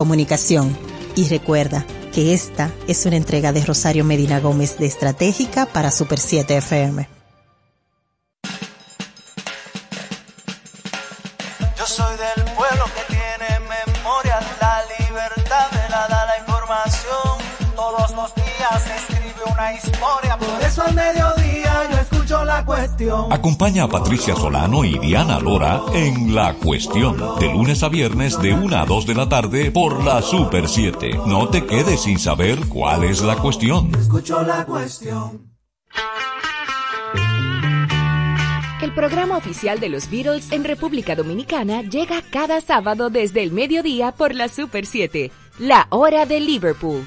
comunicación. Y recuerda que esta es una entrega de Rosario Medina Gómez de Estratégica para Super 7 FM. Yo soy del pueblo que tiene memoria, la libertad me la da la información. Todos los días se escribe una historia, por eso al mediodía yo escucho la cuestión. Acompaña a Patricia Solano y Diana Lora en La Cuestión, de lunes a viernes de 1 a 2 de la tarde por la Super 7. No te quedes sin saber cuál es la cuestión. Escucho la cuestión. El programa oficial de los Beatles en República Dominicana llega cada sábado desde el mediodía por la Super 7, la hora de Liverpool.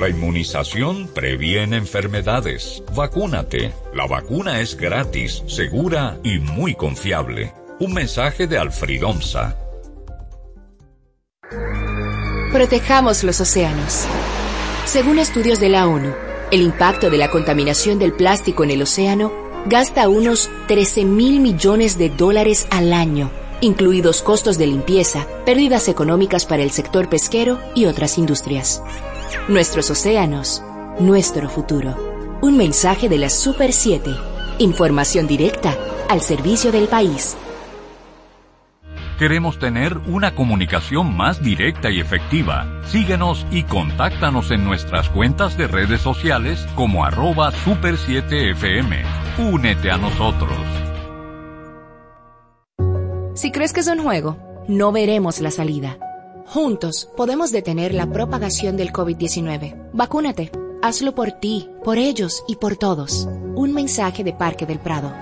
La inmunización previene enfermedades. Vacúnate. La vacuna es gratis, segura y muy confiable. Un mensaje de Alfred Omsa. Protejamos los océanos. Según estudios de la ONU, el impacto de la contaminación del plástico en el océano gasta unos 13 mil millones de dólares al año, incluidos costos de limpieza, pérdidas económicas para el sector pesquero y otras industrias. Nuestros océanos, nuestro futuro. Un mensaje de la Super 7. Información directa al servicio del país. Queremos tener una comunicación más directa y efectiva. Síguenos y contáctanos en nuestras cuentas de redes sociales como arroba super 7fm. Únete a nosotros. Si crees que es un juego, no veremos la salida. Juntos podemos detener la propagación del COVID-19. Vacúnate. Hazlo por ti, por ellos y por todos. Un mensaje de Parque del Prado.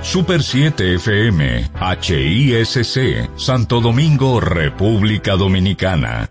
Super 7 FM, HISC, Santo Domingo, República Dominicana.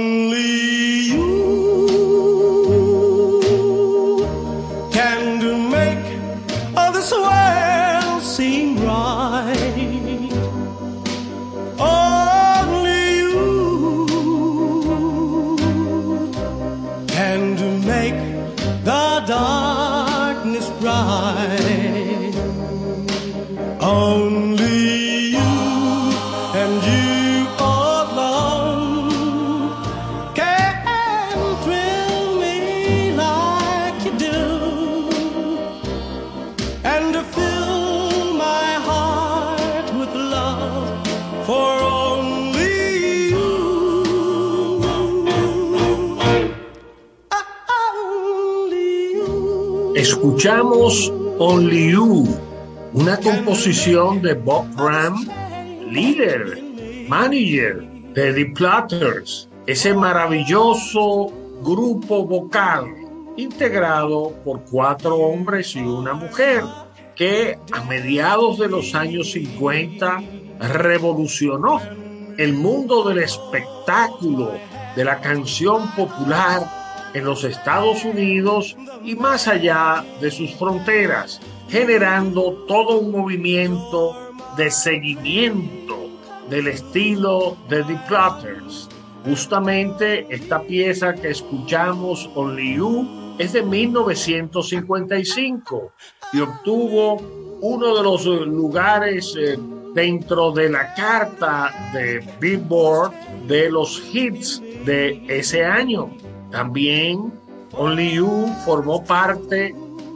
Escuchamos Only You, una composición de Bob Ram, líder, manager de The Platters, ese maravilloso grupo vocal integrado por cuatro hombres y una mujer que a mediados de los años 50 revolucionó el mundo del espectáculo, de la canción popular en los Estados Unidos y más allá de sus fronteras, generando todo un movimiento de seguimiento del estilo de The Platters. Justamente esta pieza que escuchamos, Only You, es de 1955 y obtuvo uno de los eh, lugares eh, dentro de la carta de Billboard de los hits de ese año. También Only You formó parte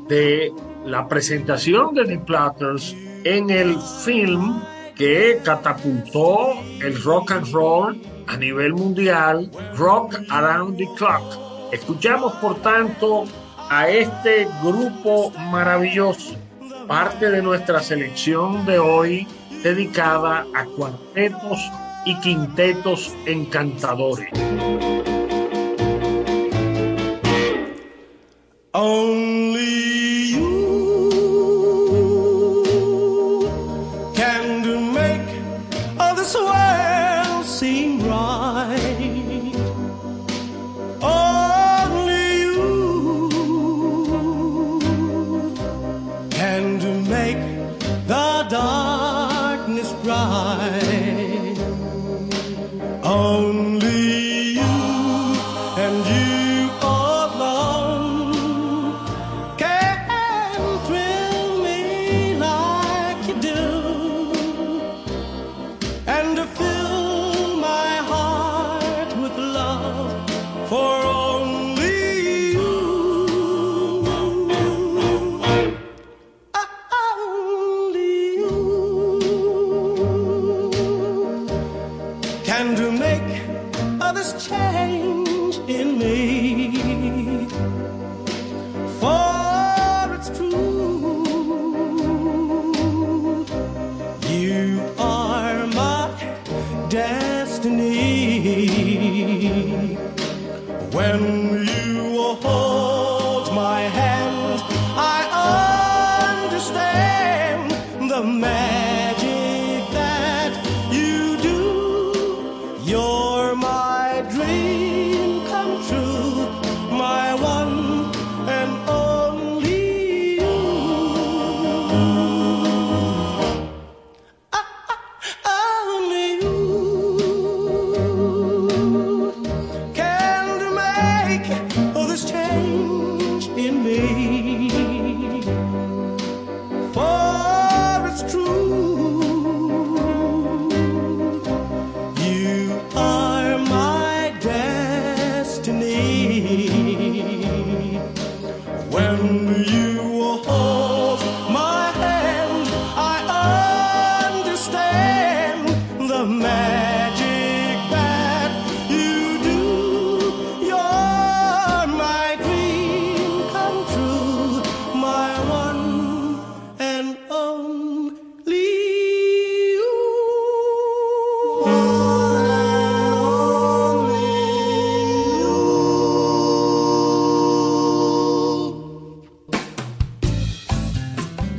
de la presentación de The Platters en el film que catapultó el rock and roll a nivel mundial, Rock Around the Clock. Escuchamos, por tanto, a este grupo maravilloso, parte de nuestra selección de hoy dedicada a cuartetos y quintetos encantadores. Oh.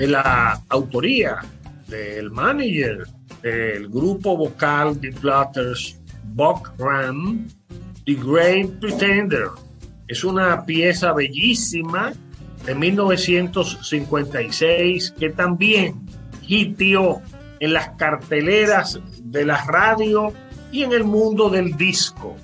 La autoría del manager del grupo vocal The Platters, Buck Ram, The Great Pretender. Es una pieza bellísima de 1956 que también hitió en las carteleras de la radio y en el mundo del disco.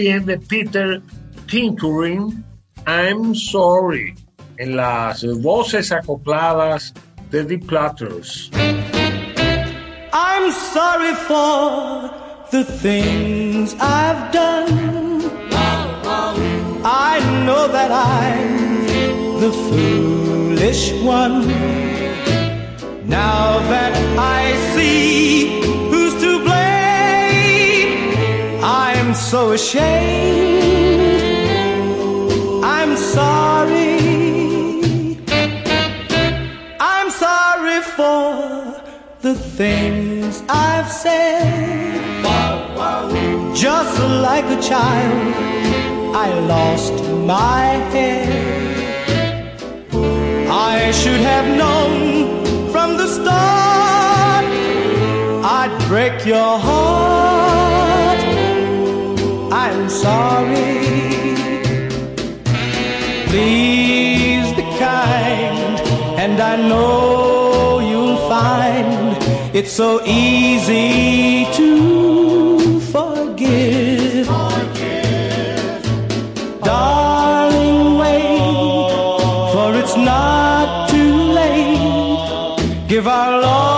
De Peter Tinkering, I'm Sorry, en las voces acopladas de The Platters. I'm sorry for the things I've done. I know that I'm the foolish one. Now that I see so ashamed. I'm sorry. I'm sorry for the things I've said. Just like a child, I lost my head. I should have known from the start I'd break your heart. Sorry. Please be kind, and I know you'll find it's so easy to forgive. Darling, wait, for it's not too late. Give our love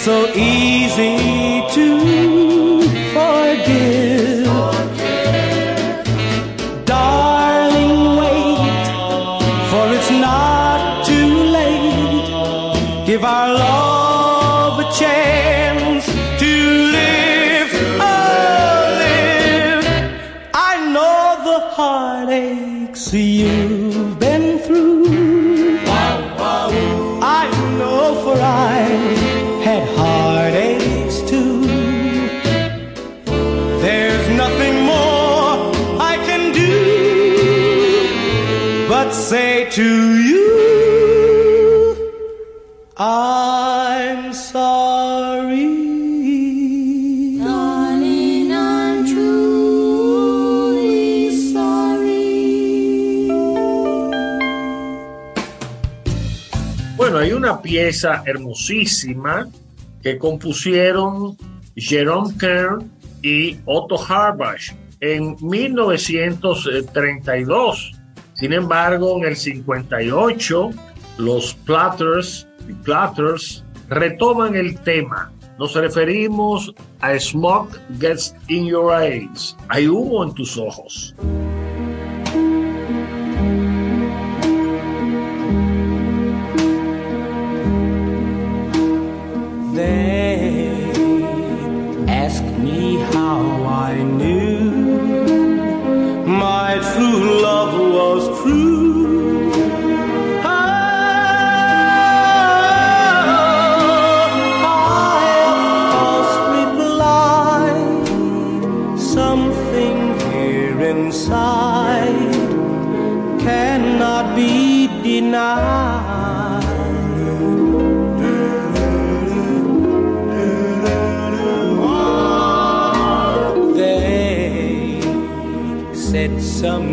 so easy to you, I'm sorry. Darling, I'm truly sorry. Bueno, hay una pieza hermosísima que compusieron Jerome Kern y Otto Harbach en 1932. Sin embargo, en el 58, los Platters, Platters retoman el tema. Nos referimos a Smoke Gets in Your Eyes. Hay humo en tus ojos. They ask me how I knew my true love was true. some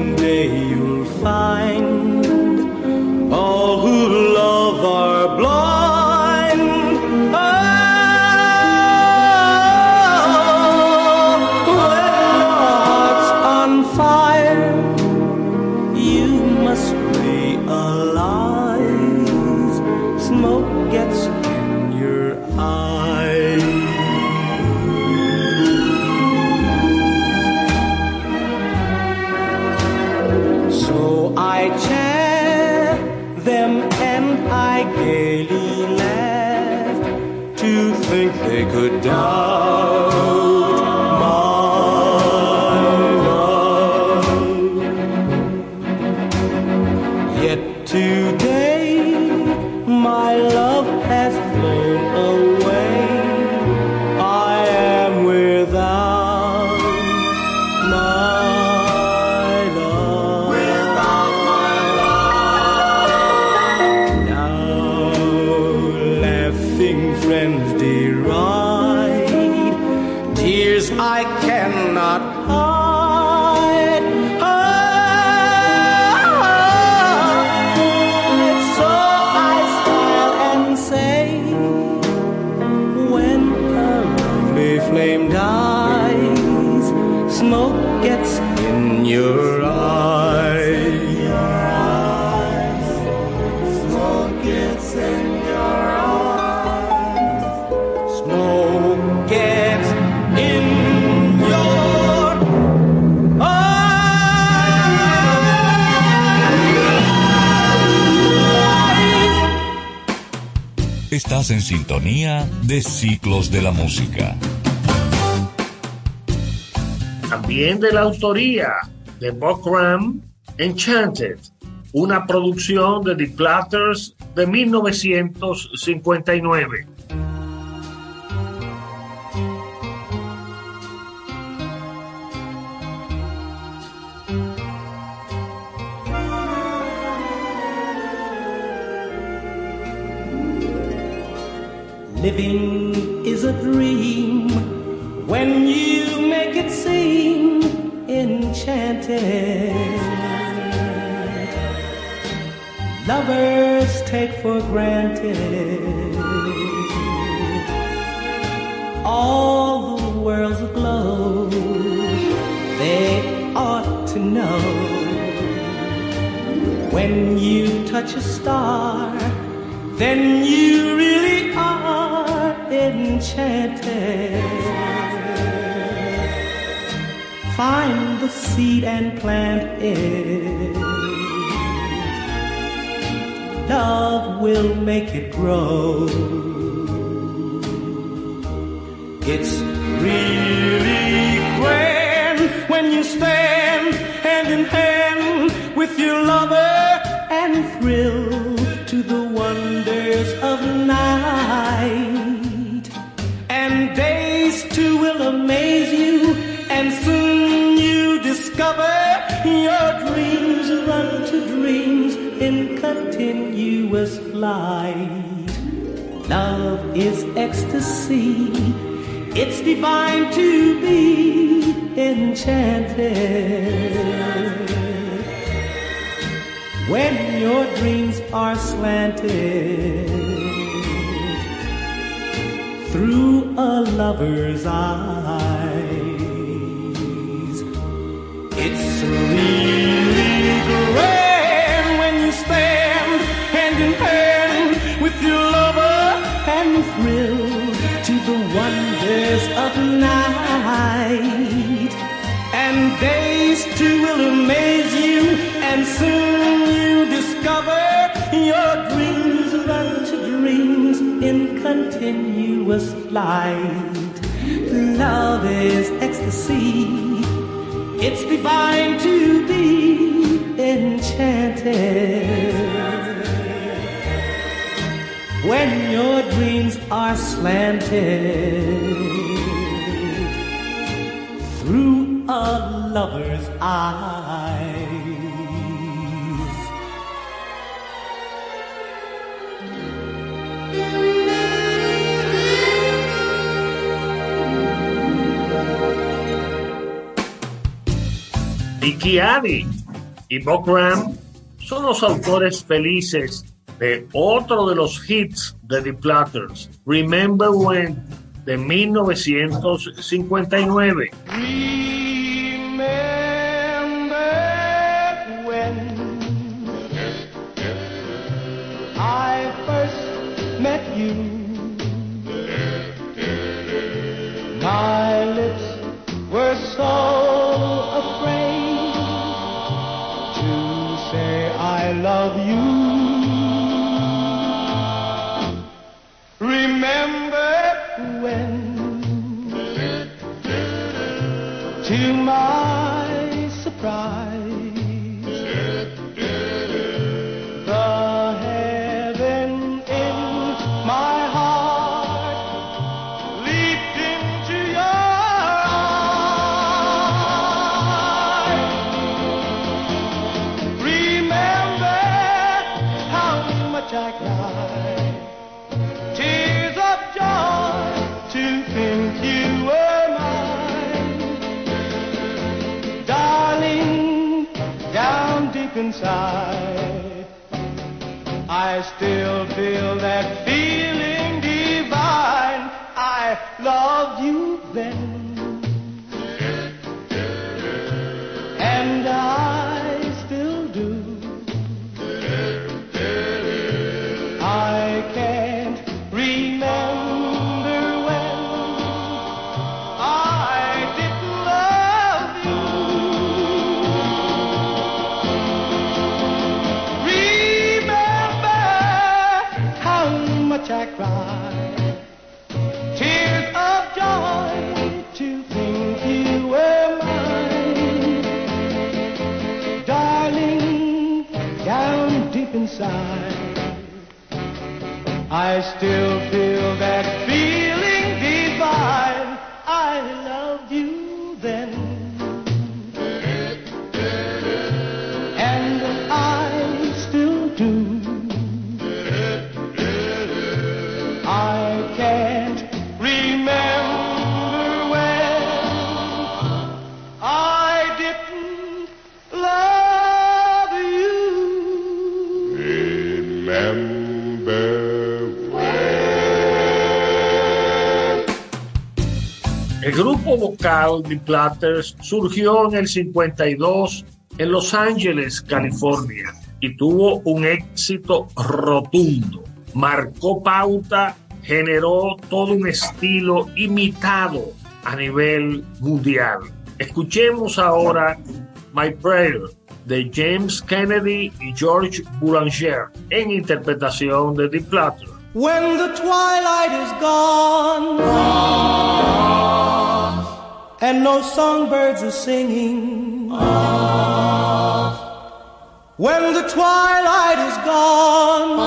En sintonía de ciclos de la música. También de la autoría de Bob Graham, Enchanted, una producción de The Platters de 1959. in continuous light. Love is ecstasy. It's divine to be enchanted. When your dreams are slanted through a lover's eye. Addy y Bob Graham son los autores felices de otro de los hits de The Platters, Remember When, de 1959. Remember when I first met you? My lips were so love you. Remember when, to my surprise, inside, I still feel that feeling divine. I loved you then. And I cried, tears of joy to think you were mine, darling, down deep inside. I still feel that grupo vocal The Platters surgió en el 52 en Los Ángeles, California, y tuvo un éxito rotundo. Marcó pauta, generó todo un estilo imitado a nivel mundial. Escuchemos ahora My Prayer de James Kennedy y George Boulanger en interpretación de The Platters. When the twilight is gone and no songbirds are singing, when the twilight is gone,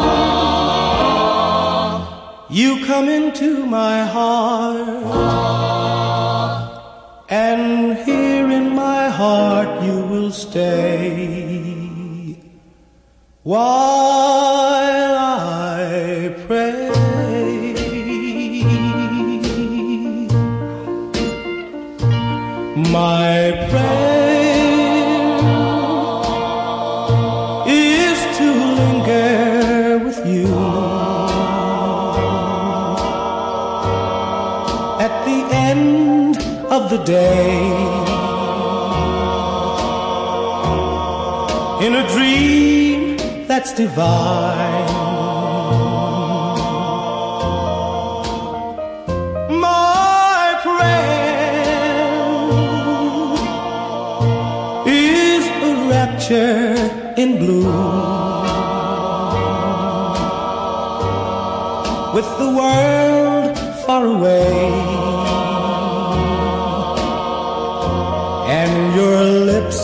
you come into my heart, and here in my heart you will stay. While My prayer is to linger with you at the end of the day. in a dream that's divine. In bloom with the world far away and your lips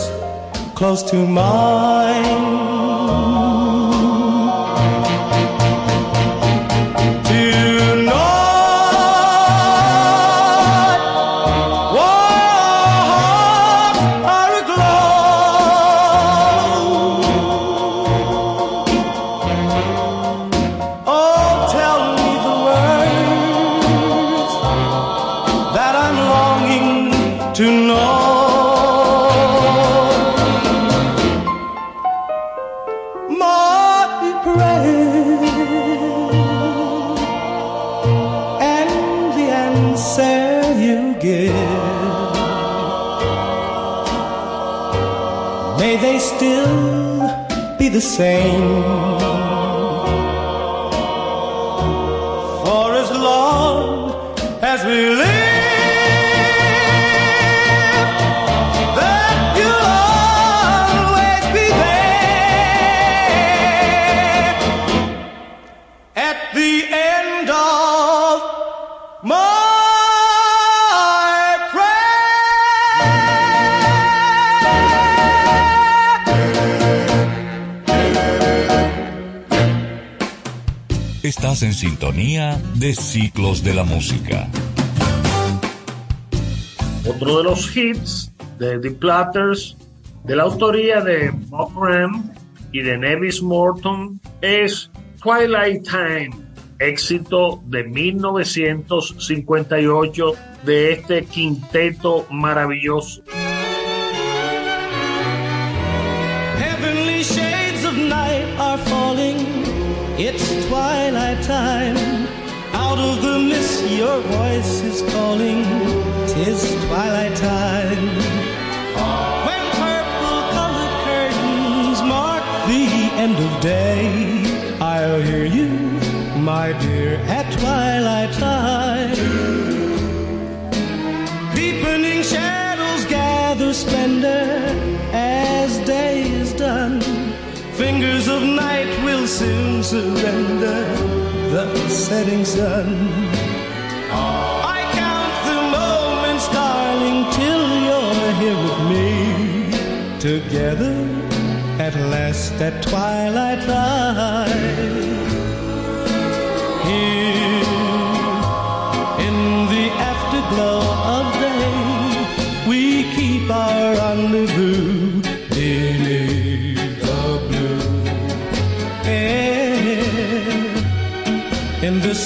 close to mine. En sintonía de Ciclos de la Música. Otro de los hits de The Platters, de la autoría de Bob Ram y de Nevis Morton, es Twilight Time, éxito de 1958 de este quinteto maravilloso. Time. Out of the mist, your voice is calling. Tis twilight time. When purple colored curtains mark the end of day, I'll hear you, my dear, at twilight time. Deepening shadows gather splendor as day is done. Fingers of night will soon surrender the setting sun. I count the moments, darling, till you're here with me. Together at last at twilight time. Here in the afterglow of day, we keep our rendezvous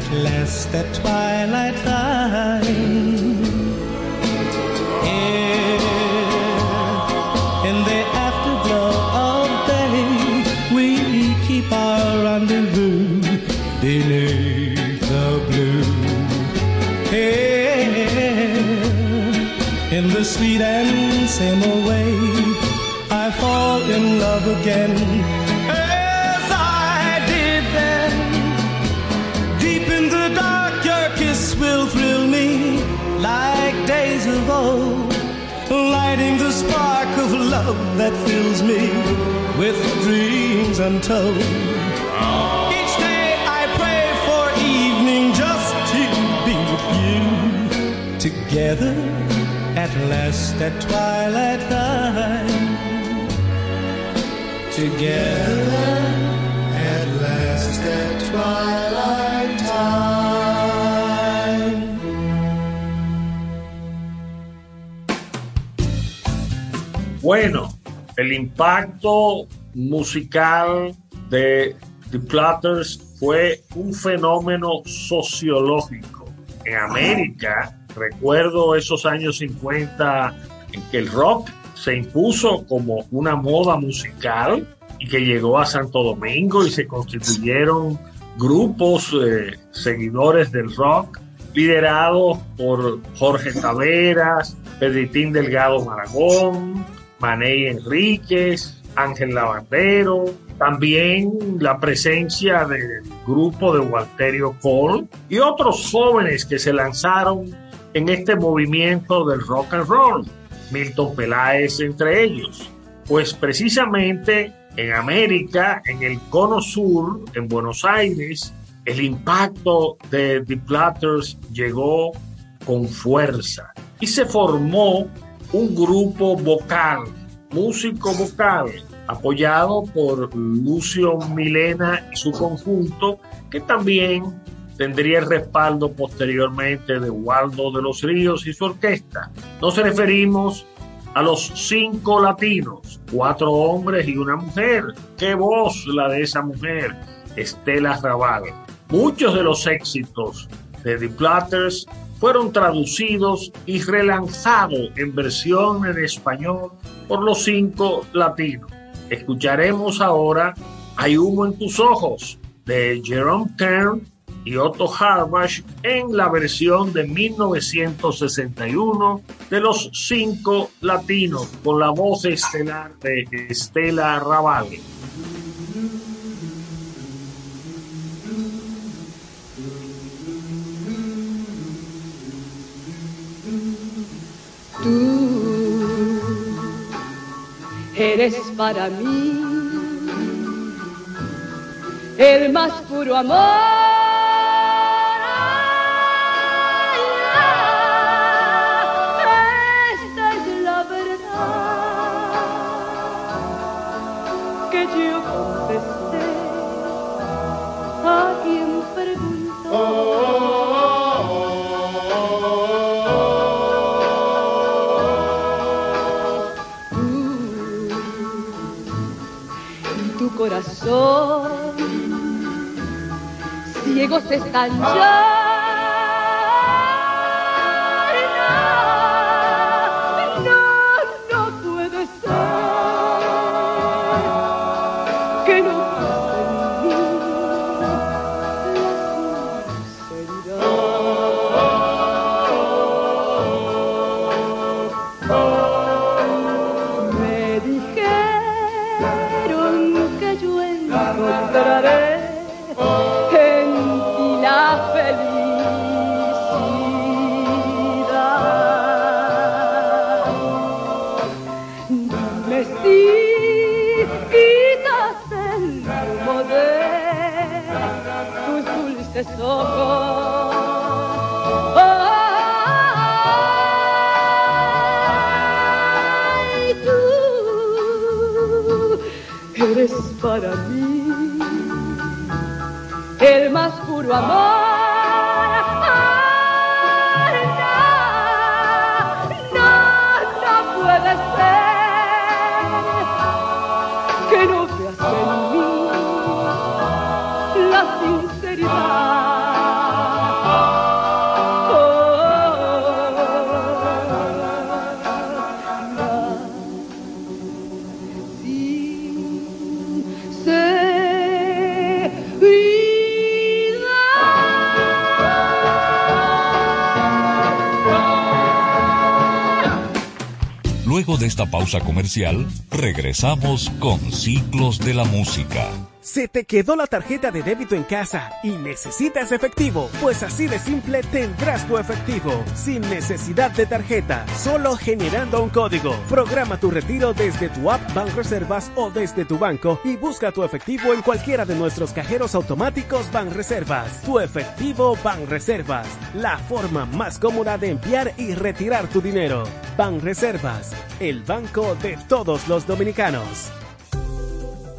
at last at twilight time. Here in the afterglow of day, we keep our rendezvous beneath the blue. Here in the sweet and same way, I fall in love again love that fills me with dreams untold. Each day I pray for evening just to be with you, together at last at twilight time. Together Bueno, el impacto musical de The Platters fue un fenómeno sociológico. En América, recuerdo esos años 50 en que el rock se impuso como una moda musical y que llegó a Santo Domingo y se constituyeron grupos eh, seguidores del rock liderados por Jorge Taveras, Pedritín Delgado Maragón, Maney Enríquez, Ángel Lavandero, también la presencia del grupo de Walterio Cole y otros jóvenes que se lanzaron en este movimiento del rock and roll, Milton Peláez entre ellos. Pues precisamente en América, en el cono sur, en Buenos Aires, el impacto de The Platters llegó con fuerza y se formó un grupo vocal, músico vocal, apoyado por Lucio Milena y su conjunto, que también tendría el respaldo posteriormente de Waldo de los Ríos y su orquesta. Nos referimos a los cinco latinos, cuatro hombres y una mujer. ¡Qué voz la de esa mujer! Estela Raval. Muchos de los éxitos de The Platters fueron traducidos y relanzados en versión en español por los cinco latinos. Escucharemos ahora Hay humo en tus ojos de Jerome Kern y Otto Harbash en la versión de 1961 de los cinco latinos con la voz estelar de Estela Raval. Eres para mí el más puro amor. 感觉。De esta pausa comercial, regresamos con Ciclos de la Música. ¿Se te quedó la tarjeta de débito en casa y necesitas efectivo? Pues así de simple tendrás tu efectivo, sin necesidad de tarjeta, solo generando un código. Programa tu retiro desde tu app Banreservas o desde tu banco y busca tu efectivo en cualquiera de nuestros cajeros automáticos Banreservas. Tu efectivo Banreservas, la forma más cómoda de enviar y retirar tu dinero. Banreservas, el banco de todos los dominicanos.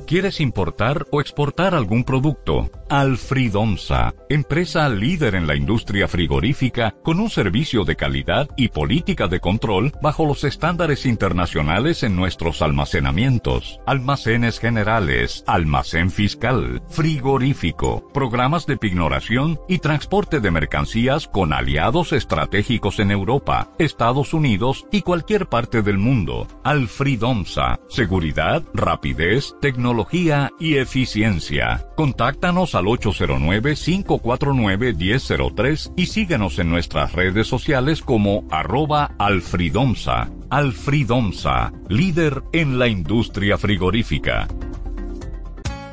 ¿Quieres importar o exportar algún producto? Alfridomsa, empresa líder en la industria frigorífica con un servicio de calidad y política de control bajo los estándares internacionales en nuestros almacenamientos, almacenes generales, almacén fiscal, frigorífico, programas de pignoración y transporte de mercancías con aliados estratégicos en Europa, Estados Unidos y cualquier parte del mundo. Alfridomsa, seguridad, rapidez, tecnología y eficiencia. Contáctanos al 809-549-1003 y síguenos en nuestras redes sociales como arroba alfridomsa. Alfridomsa, líder en la industria frigorífica.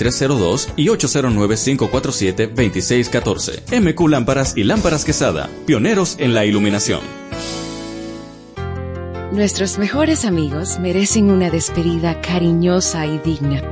809-687-2302 y 809-547-2614. MQ Lámparas y Lámparas Quesada, pioneros en la iluminación. Nuestros mejores amigos merecen una despedida cariñosa y digna.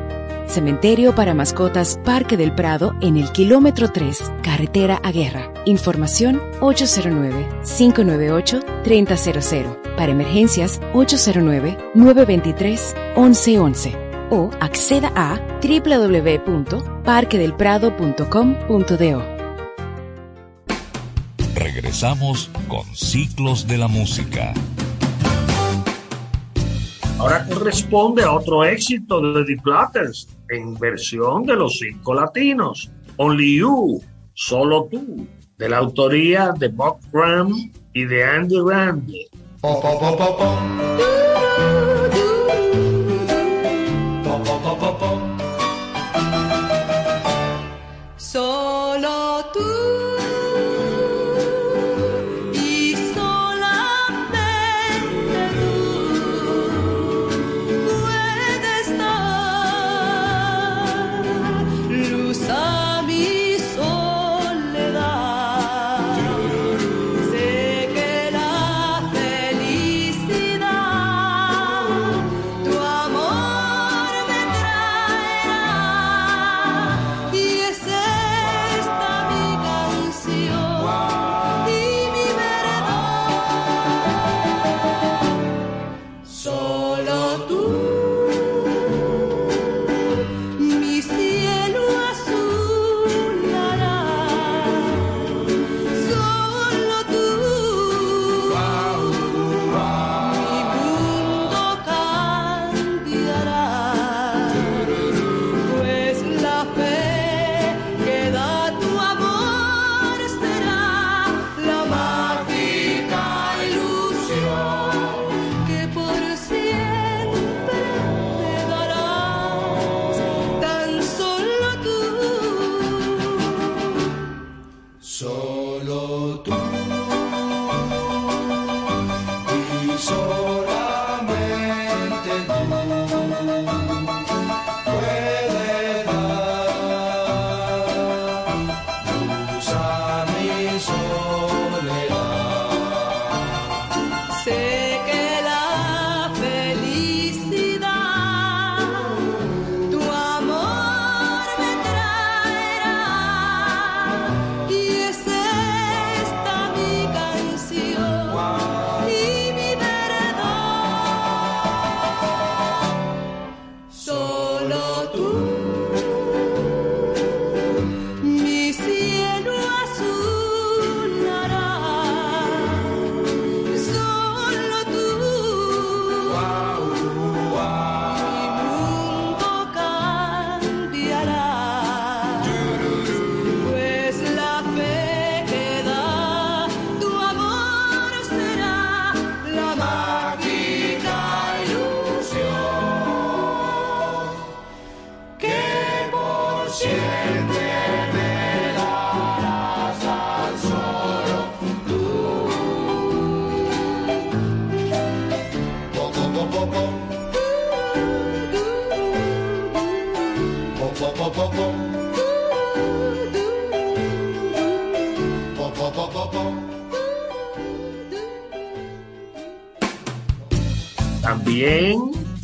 Cementerio para mascotas Parque del Prado en el kilómetro 3, carretera a Guerra. Información 809-598-3000. Para emergencias 809-923-1111. O acceda a www.parquedelprado.com.do. Regresamos con Ciclos de la Música. Ahora corresponde a otro éxito de The Platters en versión de los cinco latinos. Only You, Solo Tú, de la autoría de Bob Graham y de Andy Randy. Solo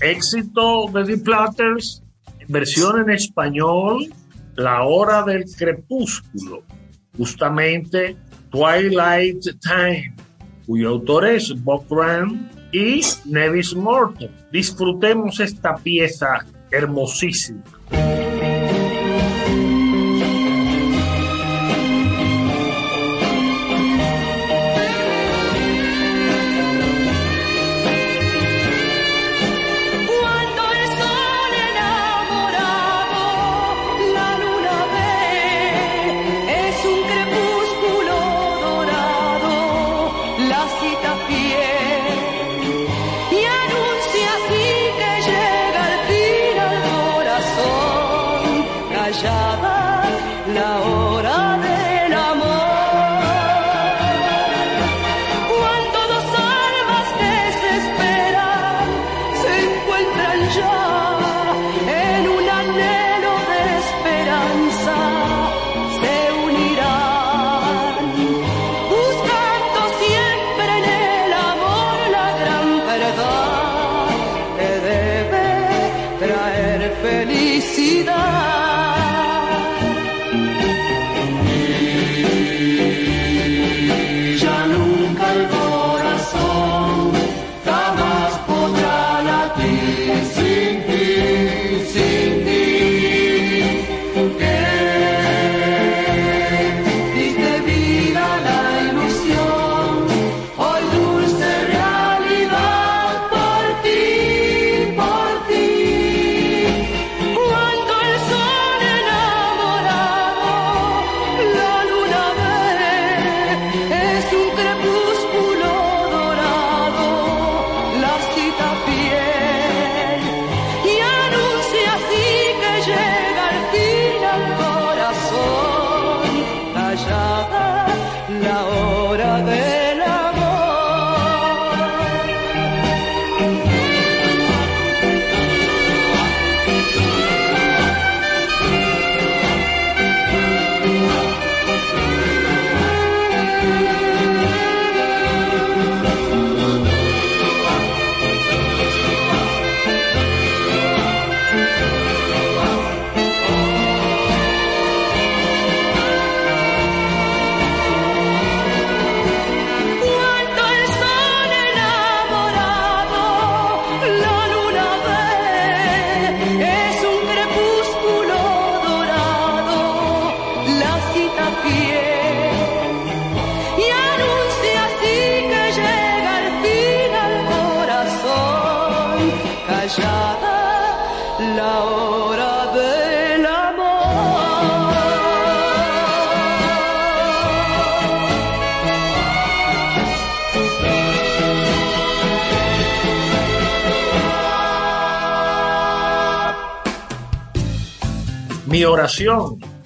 éxito de The Platters, versión en español, La Hora del Crepúsculo, justamente Twilight Time, cuyo autor es Bob Graham y Nevis Morton. Disfrutemos esta pieza hermosísima.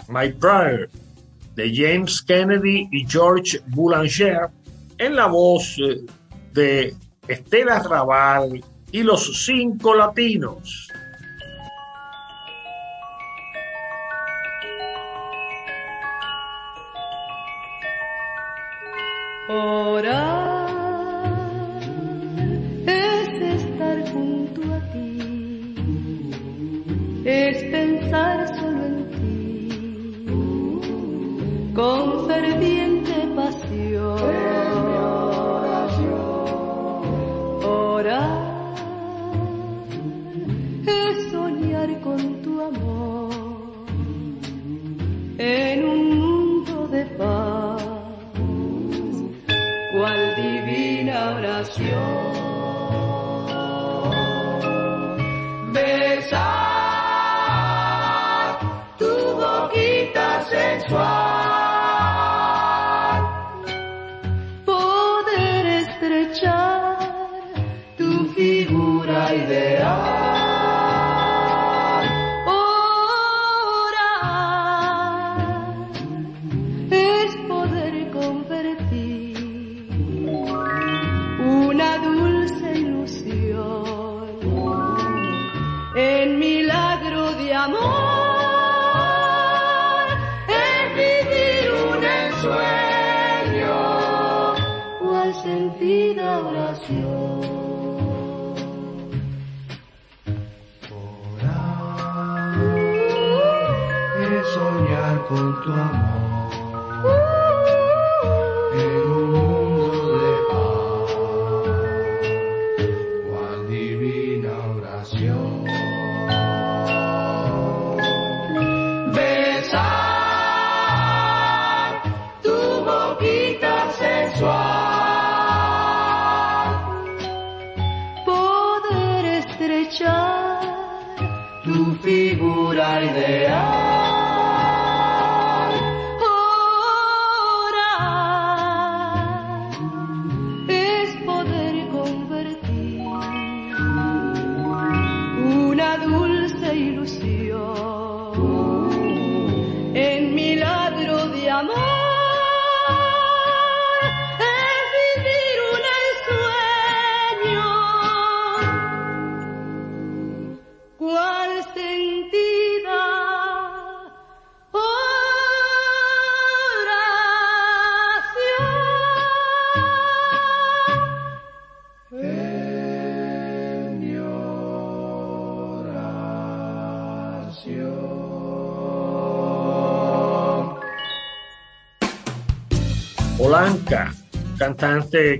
My Prayer, de James Kennedy y George Boulanger, en la voz eh, de Estela Raval y los cinco latinos.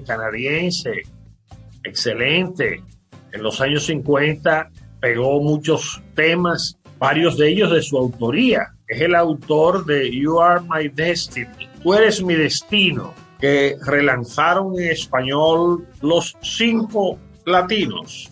Canadiense, excelente. En los años 50 pegó muchos temas, varios de ellos de su autoría. Es el autor de You Are My Destiny, Tú eres mi destino, que relanzaron en español los cinco latinos.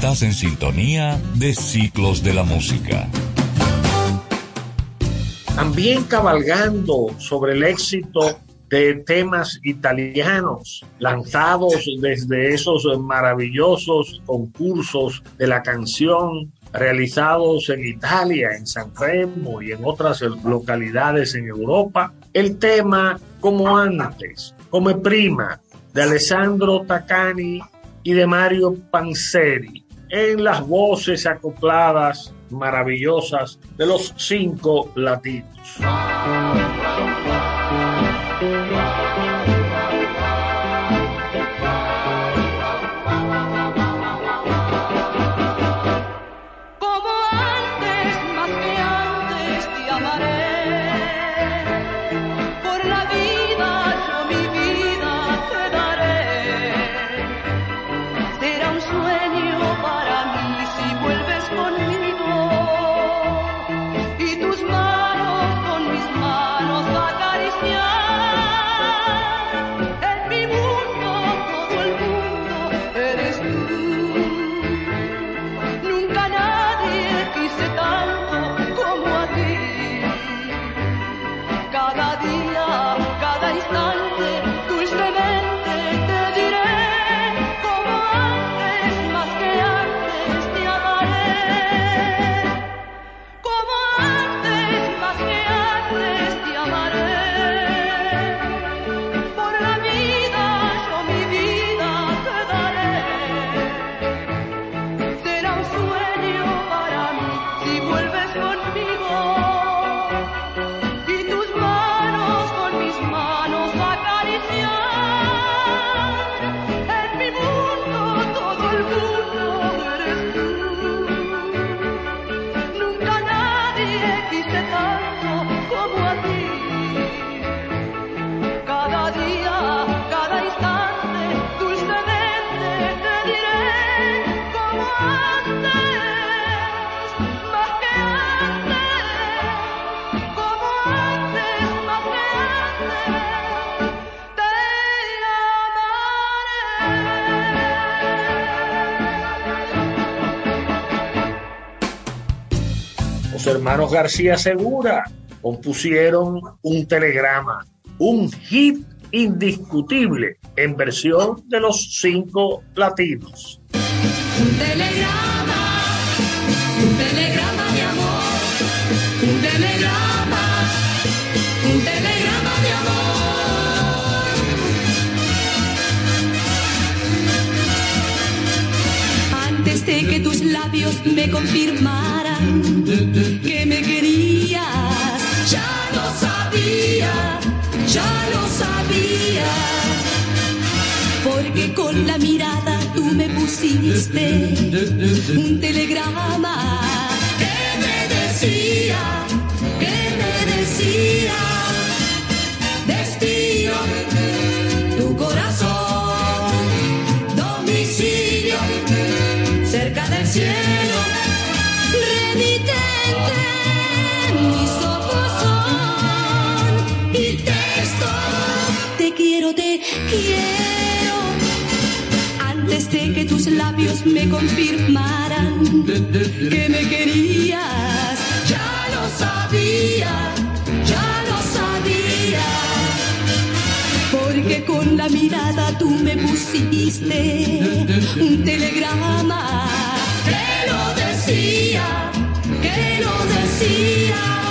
Estás en sintonía de Ciclos de la Música. También cabalgando sobre el éxito de temas italianos lanzados desde esos maravillosos concursos de la canción realizados en Italia, en San Remo y en otras localidades en Europa, el tema Como antes, Come prima, de Alessandro Taccani y de Mario Panzeri, en las voces acopladas maravillosas de los cinco latinos. Los hermanos García Segura compusieron un telegrama, un hit indiscutible en versión de los cinco latinos. Telegrama, labios me confirmaran que me querías, ya lo sabía, ya lo sabía. Porque con la mirada tú me pusiste un telegrama que me decía, que me decía, quiero, te quiero antes de que tus labios me confirmaran que me querías. Ya lo sabía, ya lo sabía. Porque con la mirada tú me pusiste un telegrama que lo decía, que lo decía.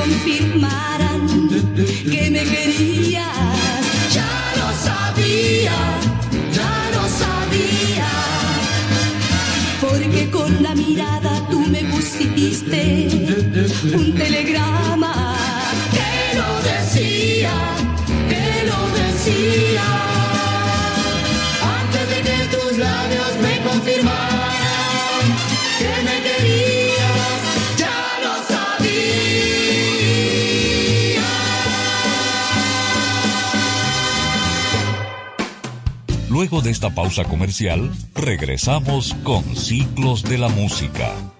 Confirmaran que me querías, ya lo sabía, ya lo sabía. Porque con la mirada tú me pusiste un telegrama que lo decía, que lo decía. Antes de que tus labios me confirmaran De esta pausa comercial, regresamos con Ciclos de la Música.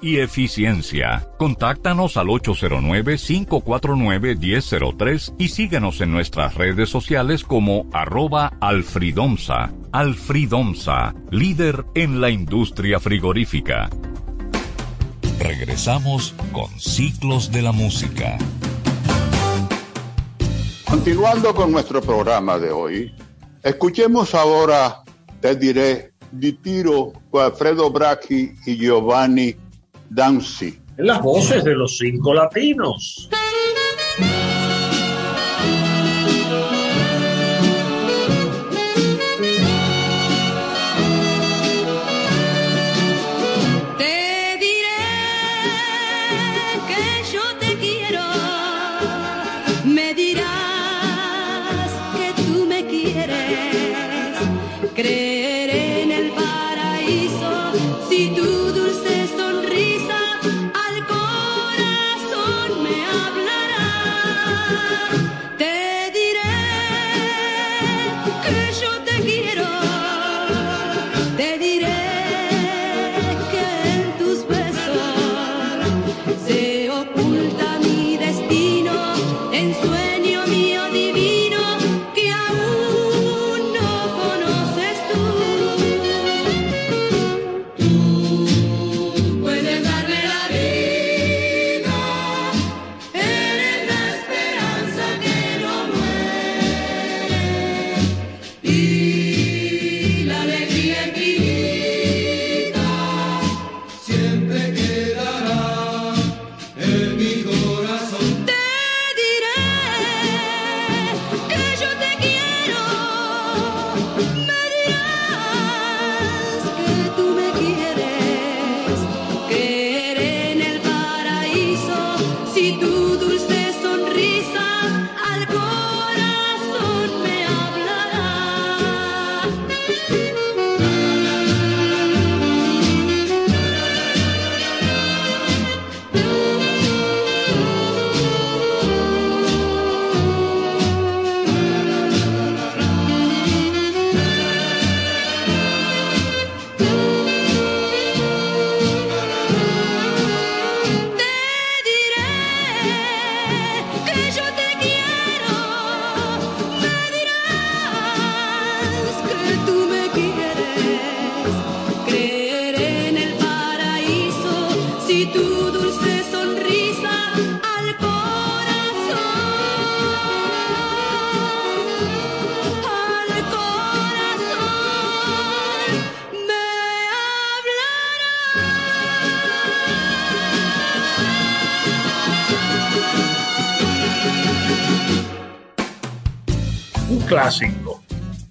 y eficiencia. Contáctanos al 809-549-1003 y síguenos en nuestras redes sociales como arroba alfridomsa. Alfridomsa, líder en la industria frigorífica. Regresamos con Ciclos de la Música. Continuando con nuestro programa de hoy, escuchemos ahora, te diré, di tiro con Alfredo Bracchi y Giovanni Danzi. En las voces de los cinco latinos.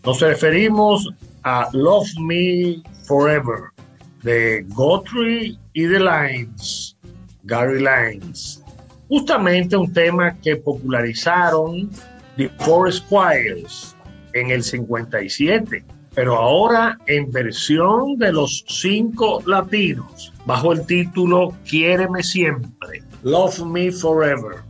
Nos referimos a Love Me Forever de Guthrie y The Lines, Gary Lines. Justamente un tema que popularizaron The Four Squires en el 57, pero ahora en versión de los cinco latinos, bajo el título Quiéreme siempre, Love Me Forever.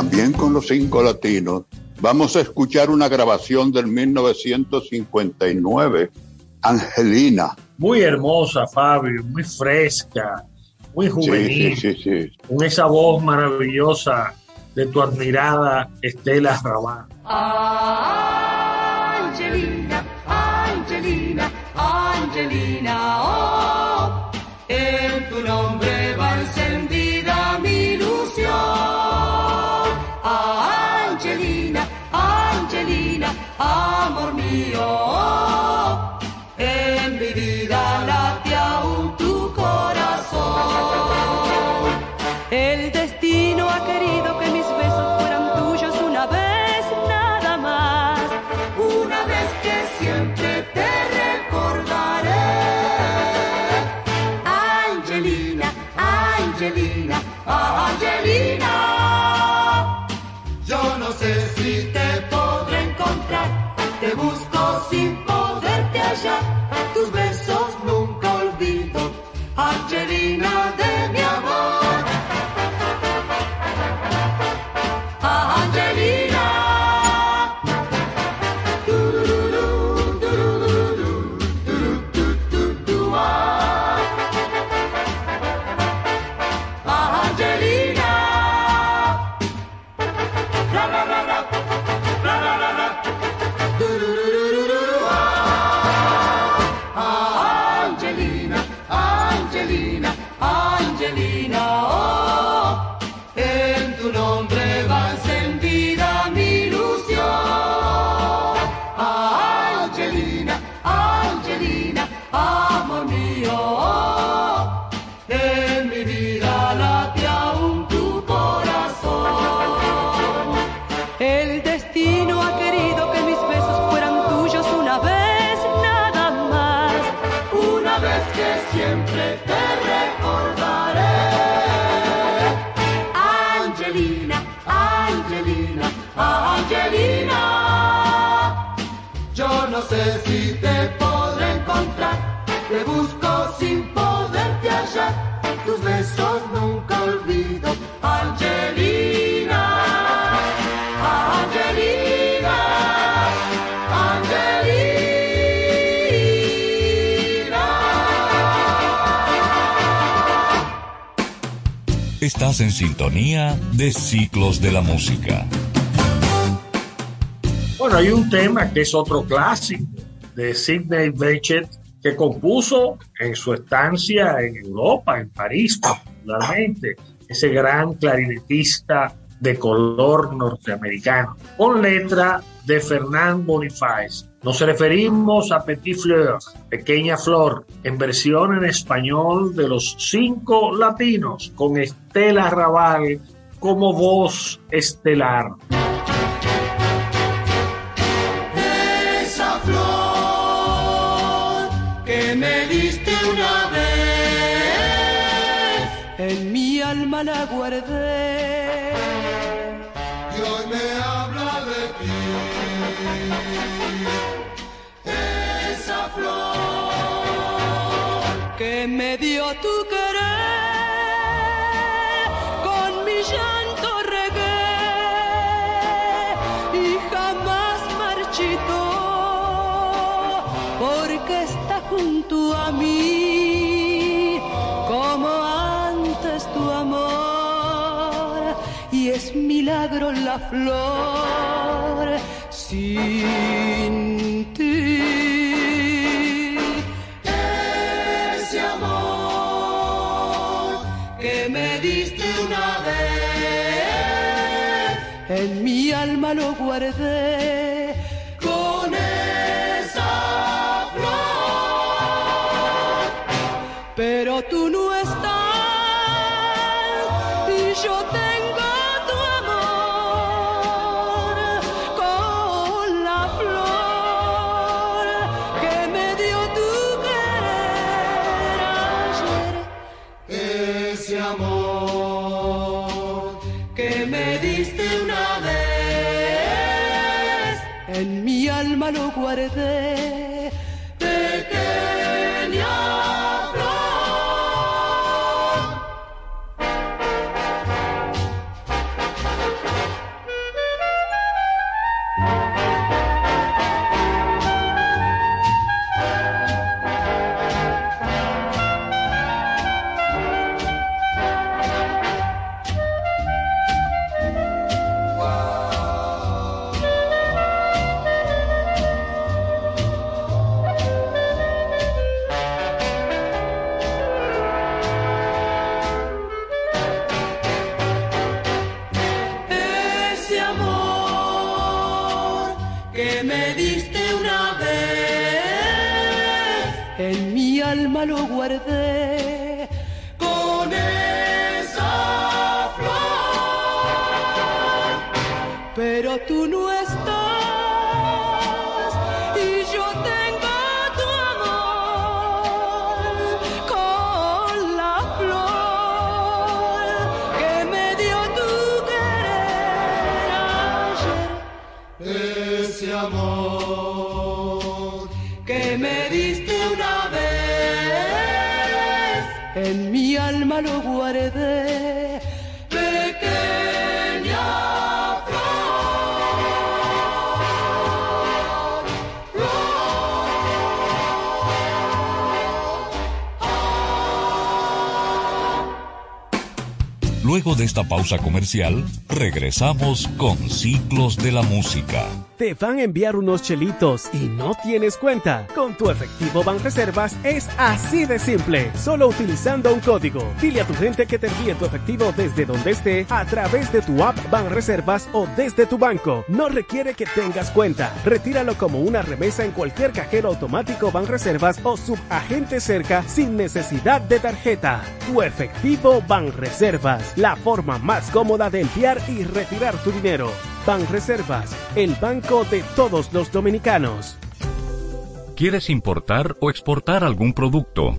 También con los cinco latinos, vamos a escuchar una grabación del 1959, Angelina. Muy hermosa, Fabio, muy fresca, muy juvenil. Sí, sí, sí, Con esa voz maravillosa de tu admirada Estela Rabán. Angelina, Angelina, Angelina, oh, Marina En sintonía de Ciclos de la Música. Bueno, hay un tema que es otro clásico de Sidney Bechet que compuso en su estancia en Europa, en París particularmente, ese gran clarinetista de color norteamericano, con letra de Fernand Boniface. Nos referimos a Petit Fleur, Pequeña Flor, en versión en español de los cinco latinos, con Estela Raval como voz estelar. Esa flor que me diste una vez, en mi alma la guardé milagro la flor sin ti. Ese amor que me diste una vez, en mi alma lo guardé De esta pausa comercial, regresamos con Ciclos de la Música. Te van a enviar unos chelitos y no tienes cuenta. Con tu efectivo Banreservas es así de simple, solo utilizando un código. Dile a tu gente que te envíe tu efectivo desde donde esté a través de tu app Banreservas o desde tu banco. No requiere que tengas cuenta. Retíralo como una remesa en cualquier cajero automático Banreservas o subagente cerca sin necesidad de tarjeta. Tu efectivo Banreservas, la forma más cómoda de enviar y retirar tu dinero. Banreservas, el banco de todos los dominicanos. ¿Quieres importar o exportar algún producto?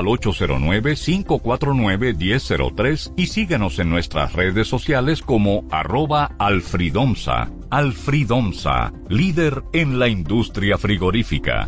al 809-549-1003 y síguenos en nuestras redes sociales como arroba alfridomsa. Alfridomsa, líder en la industria frigorífica.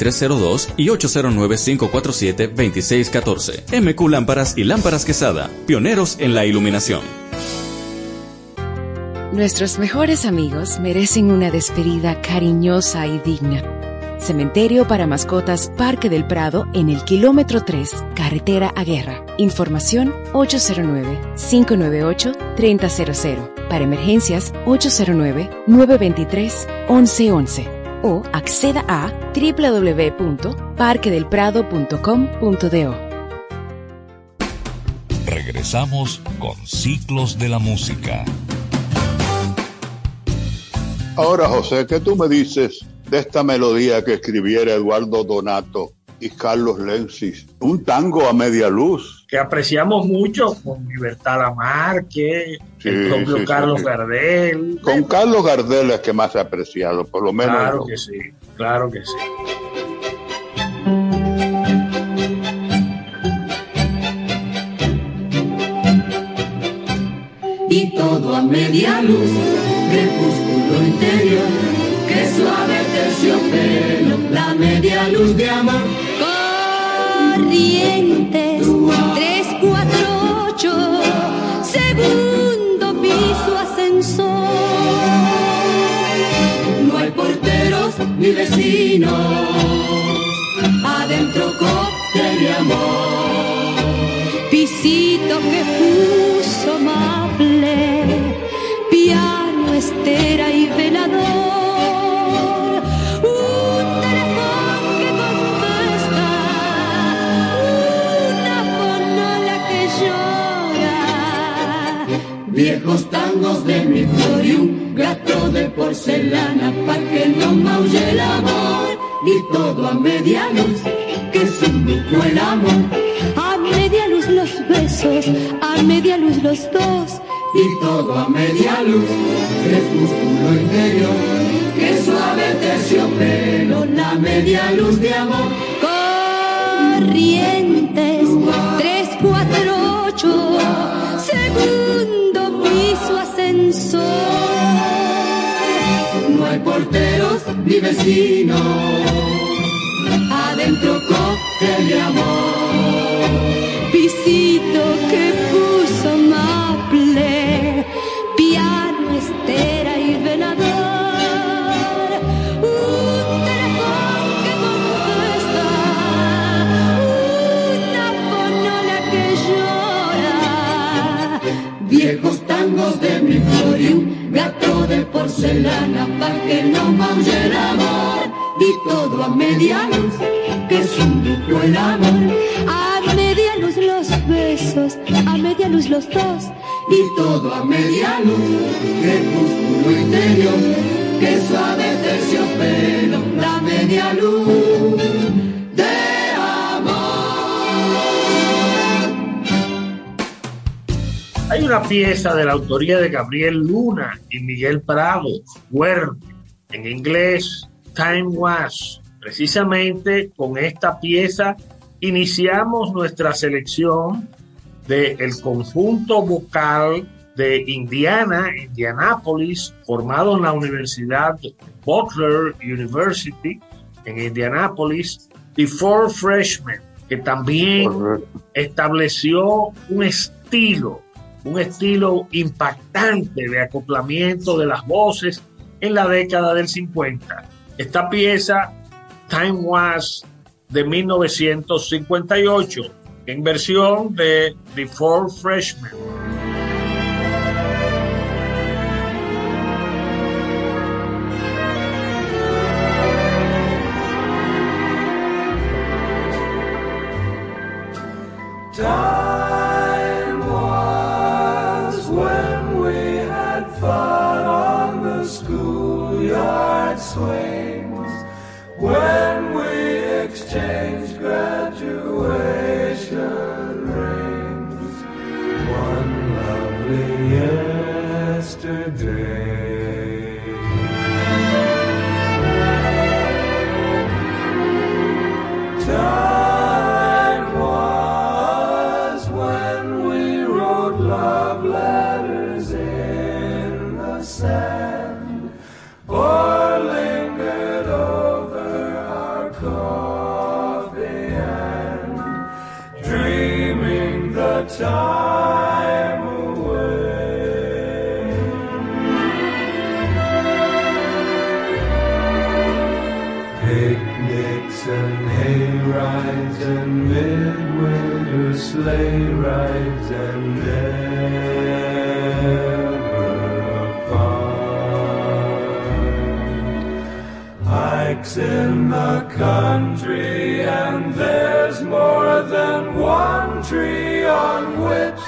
2302 y 809-547-2614. MQ Lámparas y Lámparas Quesada, pioneros en la iluminación. Nuestros mejores amigos merecen una despedida cariñosa y digna. Cementerio para mascotas Parque del Prado en el kilómetro 3, carretera a Guerra. Información 809-598-3000. Para emergencias 809-923-1111 o acceda a www.parquedelprado.com.do. Regresamos con Ciclos de la Música. Ahora, José, ¿qué tú me dices de esta melodía que escribiera Eduardo Donato y Carlos Lensis? Un tango a media luz. Que apreciamos mucho con Libertad Lamarque, Sí, el propio sí, Carlos sí. Gardel. Con Carlos Gardel es que más he apreciado, por lo menos. Claro que sí, claro que sí. y todo a media luz, crepúsculo interior, que suave terciopelo, la media luz de amor. Corrientes 348, segundo piso ascensor. No hay porteros ni vecinos, adentro cóctel de amor. Pisito que puso maple, piano, estera y velador. Viejos tangos de mi flor y un gato de porcelana pa' que no maulle el amor. Y todo a media luz, que es un lujo el amor. A media luz los besos, a media luz los dos. y todo a media luz, crepúsculo interior, que suave terciopelo, la media luz de amor. Corrientes 348, ni vecinos, adentro cóctel de amor. Pisito que puso maple, piano, estera y velador. Un teléfono que contesta, una fonola que llora. Viejos tangos de un gato de porcelana pa' que no maulle el amor. Y todo a media luz, que es un lujo el amor. A media luz los besos, a media luz los dos. Y todo a media luz, crepúsculo interior, que suave terciopelo, la media luz una pieza de la autoría de Gabriel Luna y Miguel Prado, fuerte, en inglés, Time Was. Precisamente con esta pieza iniciamos nuestra selección del conjunto vocal de Indiana, Indianapolis, formado en la Universidad Butler University en Indianapolis, The Four Freshmen, que también estableció un estilo, un estilo impactante de acoplamiento de las voces en la década del 50. Esta pieza, Time Was, de 1958, en versión de The Four Freshmen. Country and there's more than one tree on which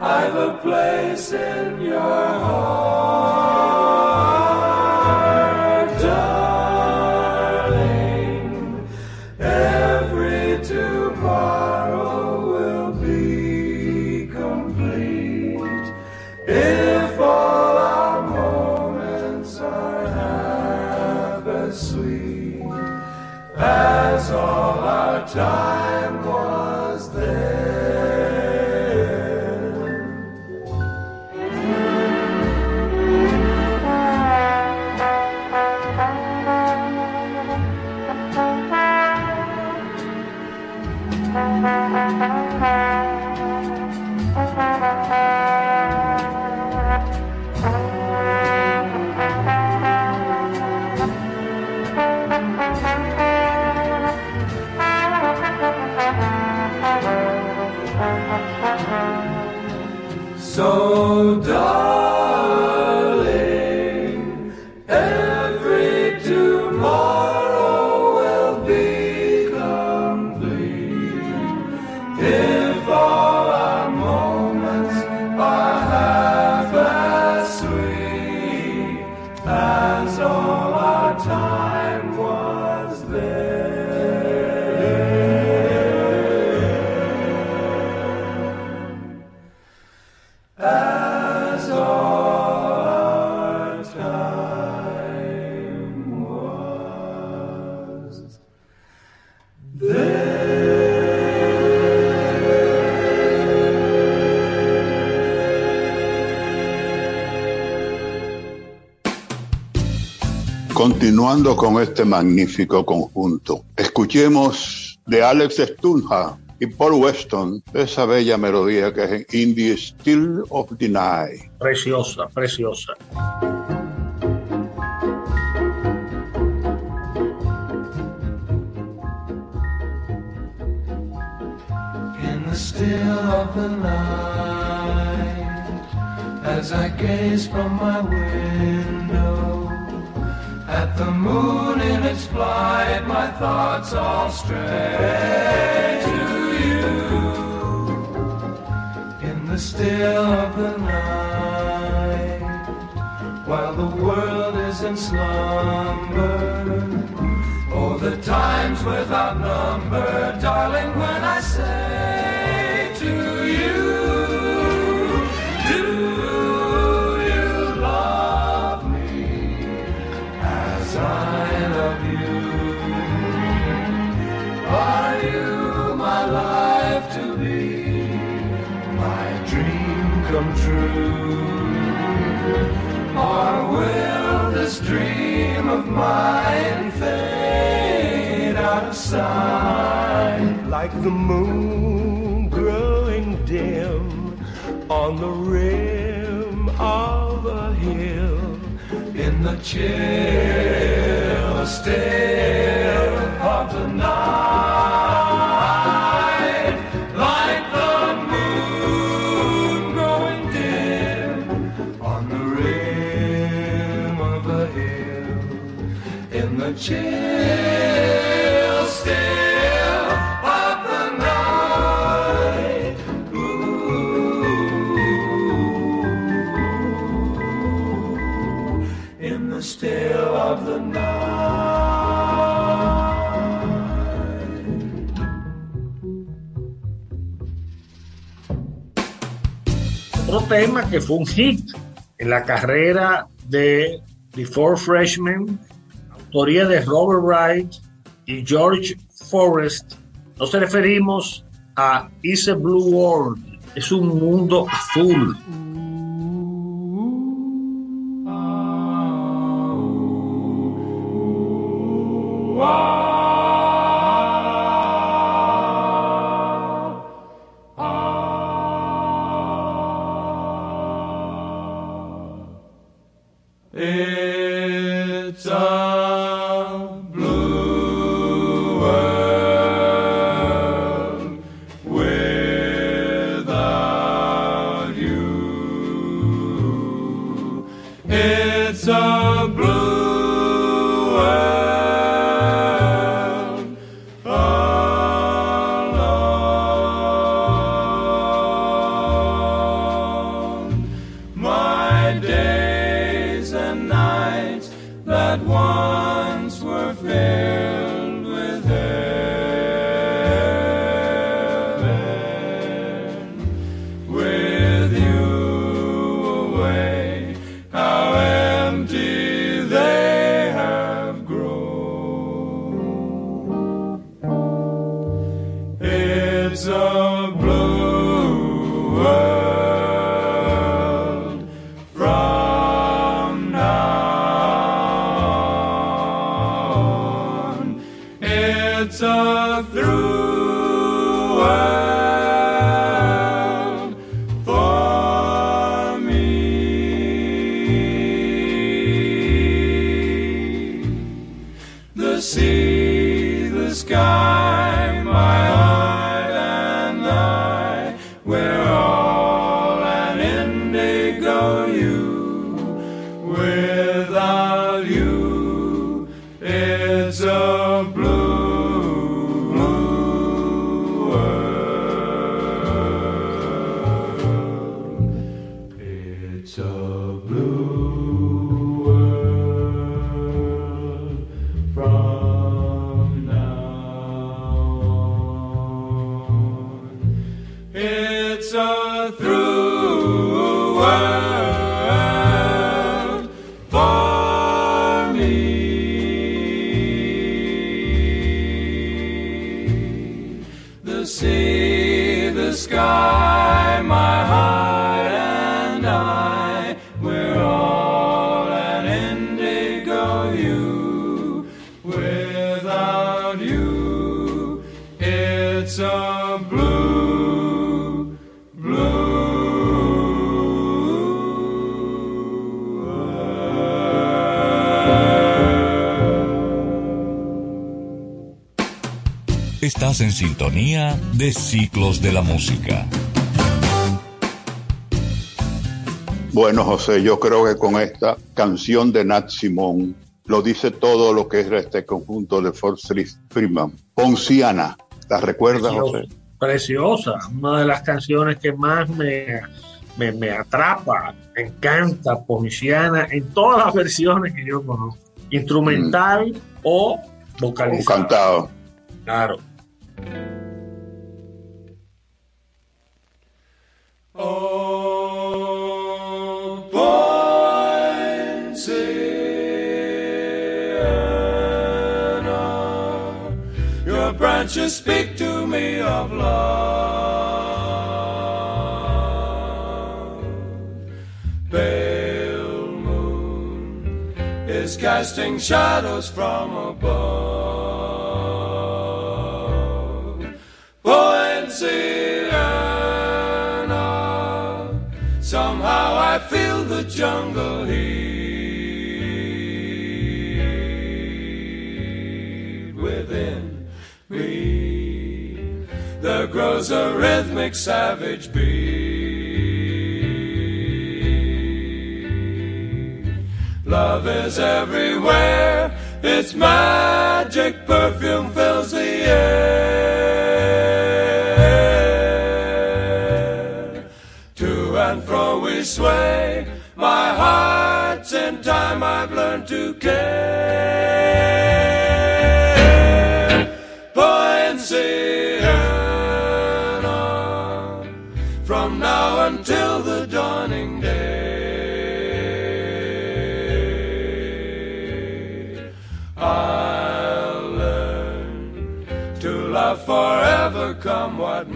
I've a place in your heart, Stop. Continuando con este magnífico conjunto, escuchemos de Alex Stunja y Paul Weston esa bella melodía que es en In the Still of the Night. Preciosa, preciosa. in the still of the night as I gaze from my window the moon in its flight my thoughts all stray to you in the still of the night, while the world is in slumber. Oh, the times without number, darling, when I say Or will this dream of mine fade out of sight? Like the moon growing dim on the rim of a hill. In the chill still the still of the night. Otro tema que fue un hit en la carrera de The Four Freshmen, autoría de Robert Wright y George Forrest, nos referimos a Is a Blue World, es un mundo azul. De Ciclos de la Música. Bueno, José, yo creo que con esta canción de Nat Simón lo dice todo lo que es este conjunto de Fort Street Freeman. Ponciana, ¿la recuerdas, José? preciosa, una de las canciones que más me, me, me atrapa, me encanta, poniciana, en todas las versiones que yo conozco, instrumental o O vocalizada. cantado. Claro. Your branches speak to me of love. Pale moon is casting shadows from above. Poinciana, somehow I feel the jungle heat grows a rhythmic savage beat. Love is everywhere, its magic perfume fills the air. To and fro we sway, my heart's in time I've learned to care. Until the dawning day. I'll learn to love forever, come what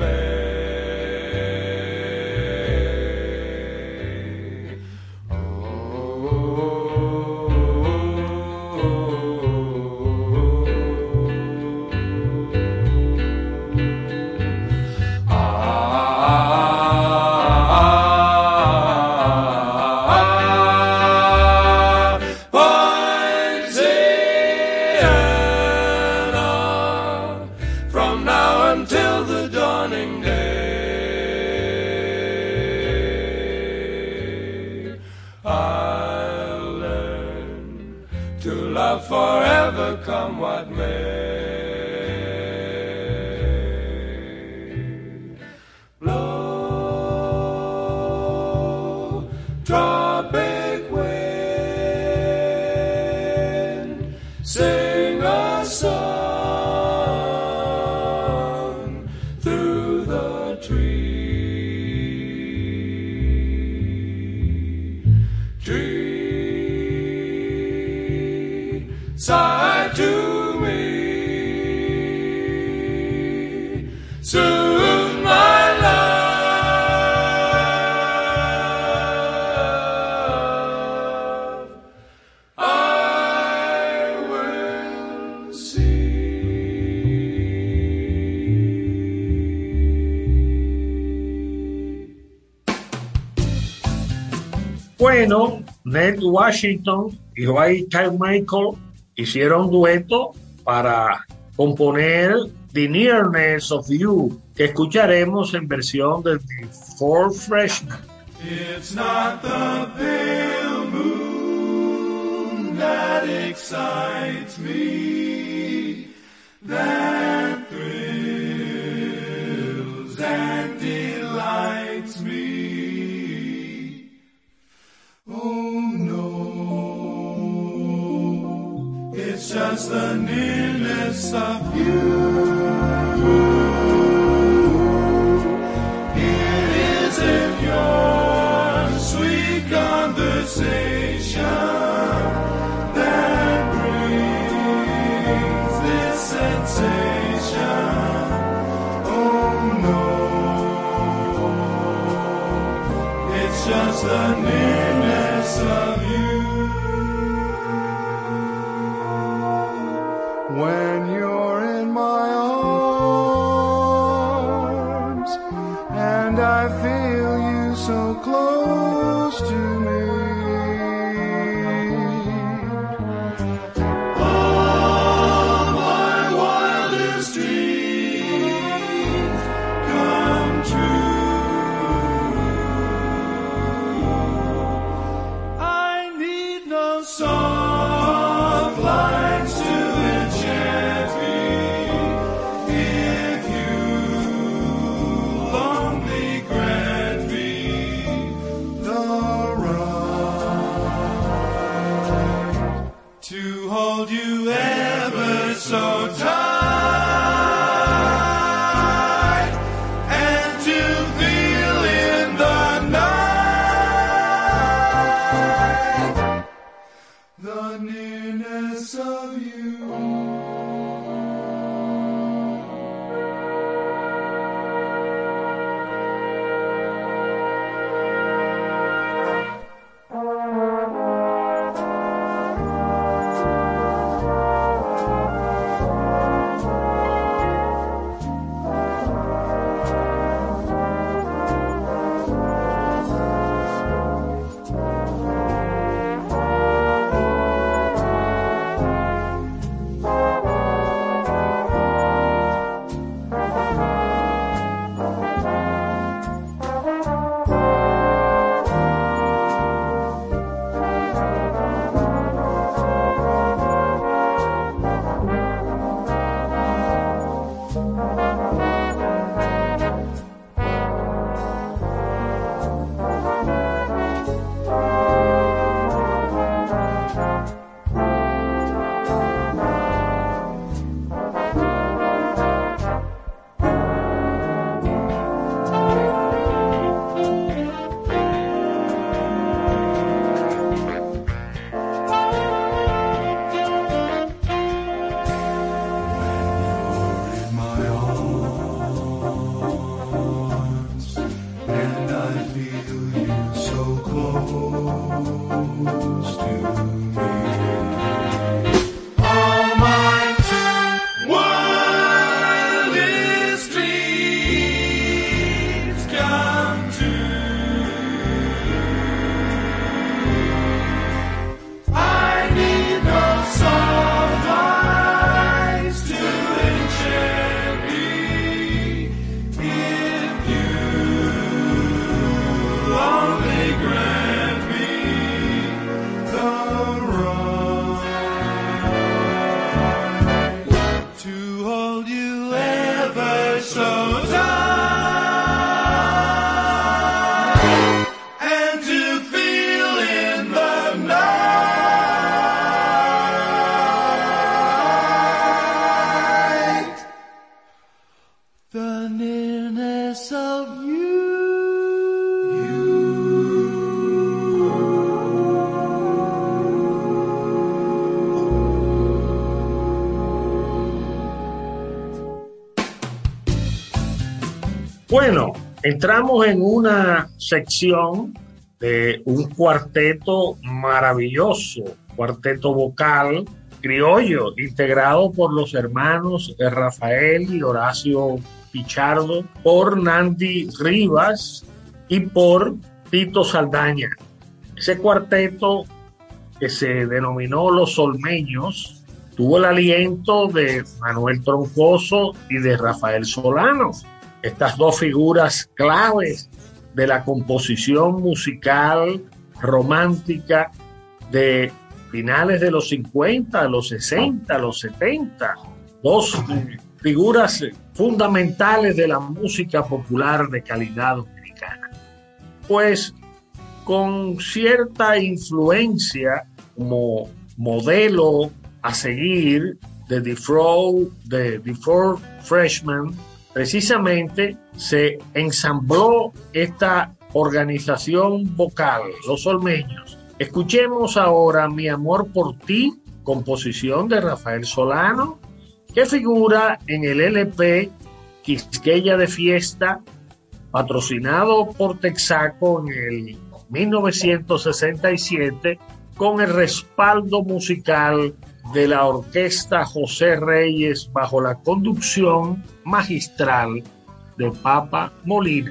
Ned Washington y White Michael hicieron dueto para componer The Nearness of You, que escucharemos en versión de The Four Freshmen. It's not the pale that excites me, of you. Conversation that brings this sensation. Oh no, it's just the nearness entramos en una sección de un cuarteto maravilloso, cuarteto vocal criollo, integrado por los hermanos Rafael y Horacio Pichardo, por Nandi Rivas y por Tito Saldaña. Ese cuarteto que se denominó Los Olmeños tuvo el aliento de Manuel Troncoso y de Rafael Solano estas dos figuras claves de la composición musical romántica de finales de los 50, los 60, los 70. Dos figuras fundamentales de la música popular de calidad dominicana. Pues con cierta influencia como modelo a seguir de Four, de The Four Freshmen, precisamente se ensambló esta organización vocal, Los Olmeños. Escuchemos ahora Mi amor por ti, composición de Rafael Solano, que figura en el LP Quisqueya de Fiesta, patrocinado por Texaco en el 1967, con el respaldo musical de la orquesta José Reyes bajo la conducción magistral de Papa Molina.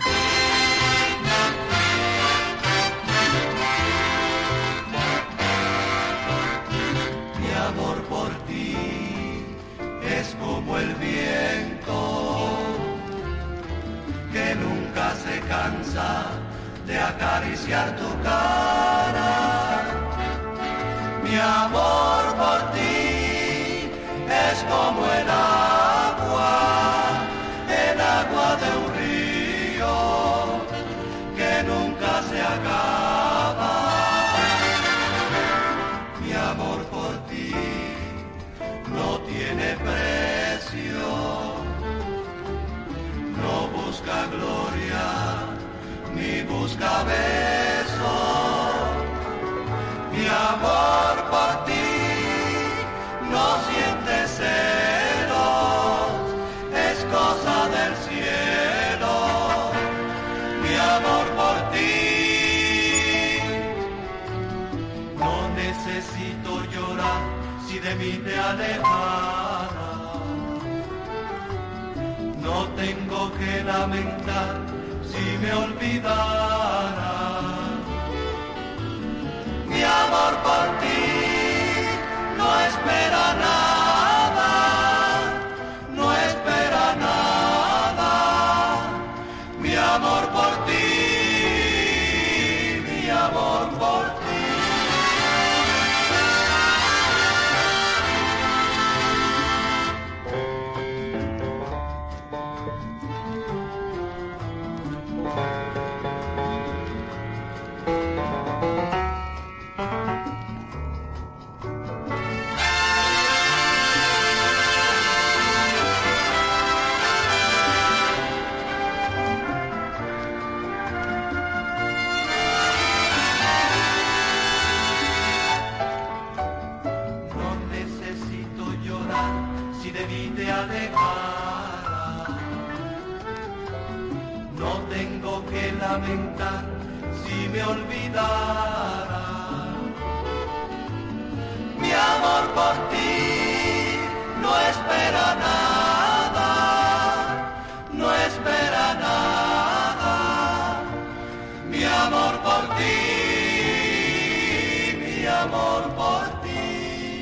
amor por ti.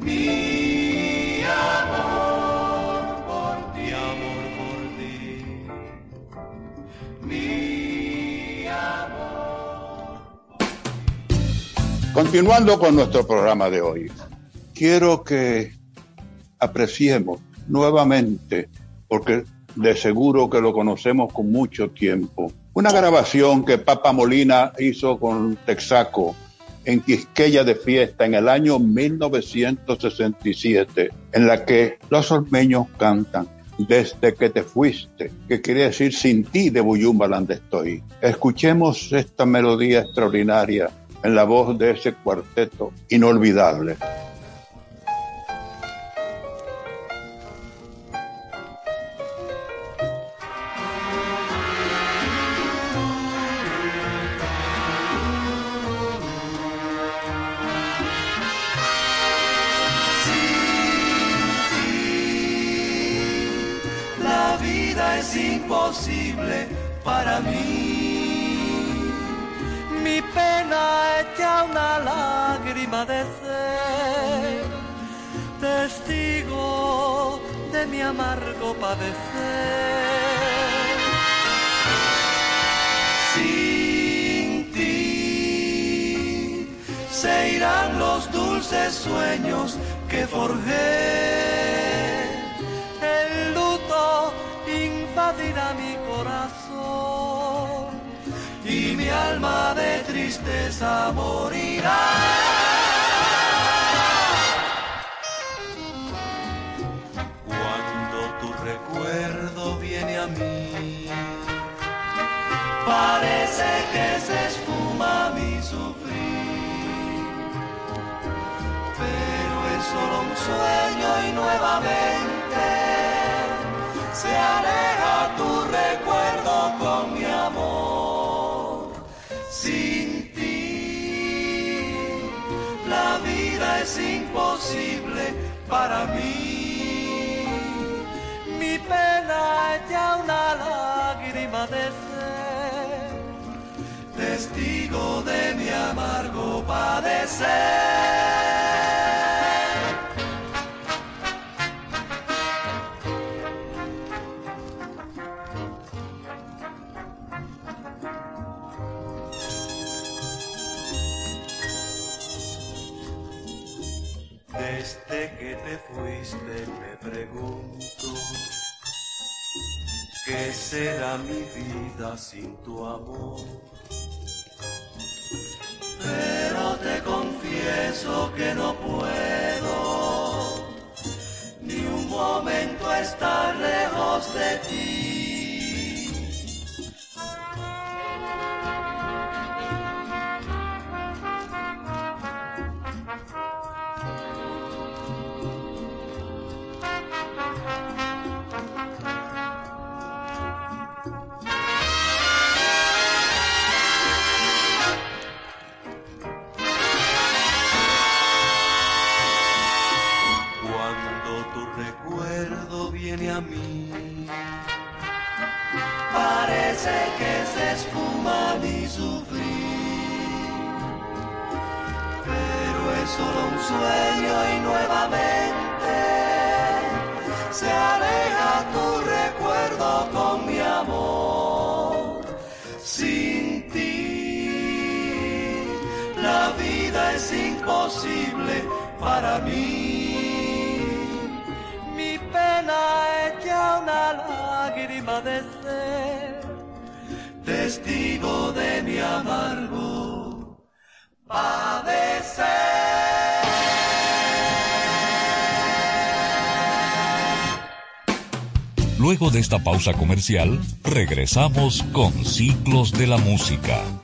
Mi amor por ti. Amor por ti. Mi amor. Continuando con nuestro programa de hoy, quiero que apreciemos nuevamente, porque de seguro que lo conocemos con mucho tiempo una grabación que Papa Molina hizo con Texaco en Quisqueya de Fiesta en el año 1967, en la que los ormeños cantan desde que te fuiste, que quiere decir sin ti de Buyumbaland estoy. Escuchemos esta melodía extraordinaria en la voz de ese cuarteto inolvidable. Imposible para mí. Mi pena es ya una lágrima de ser testigo de mi amargo Luego de esta pausa comercial, regresamos con Ciclos de la Música.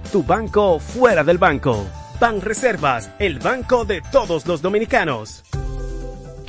tu banco fuera del banco. Banreservas, el banco de todos los dominicanos.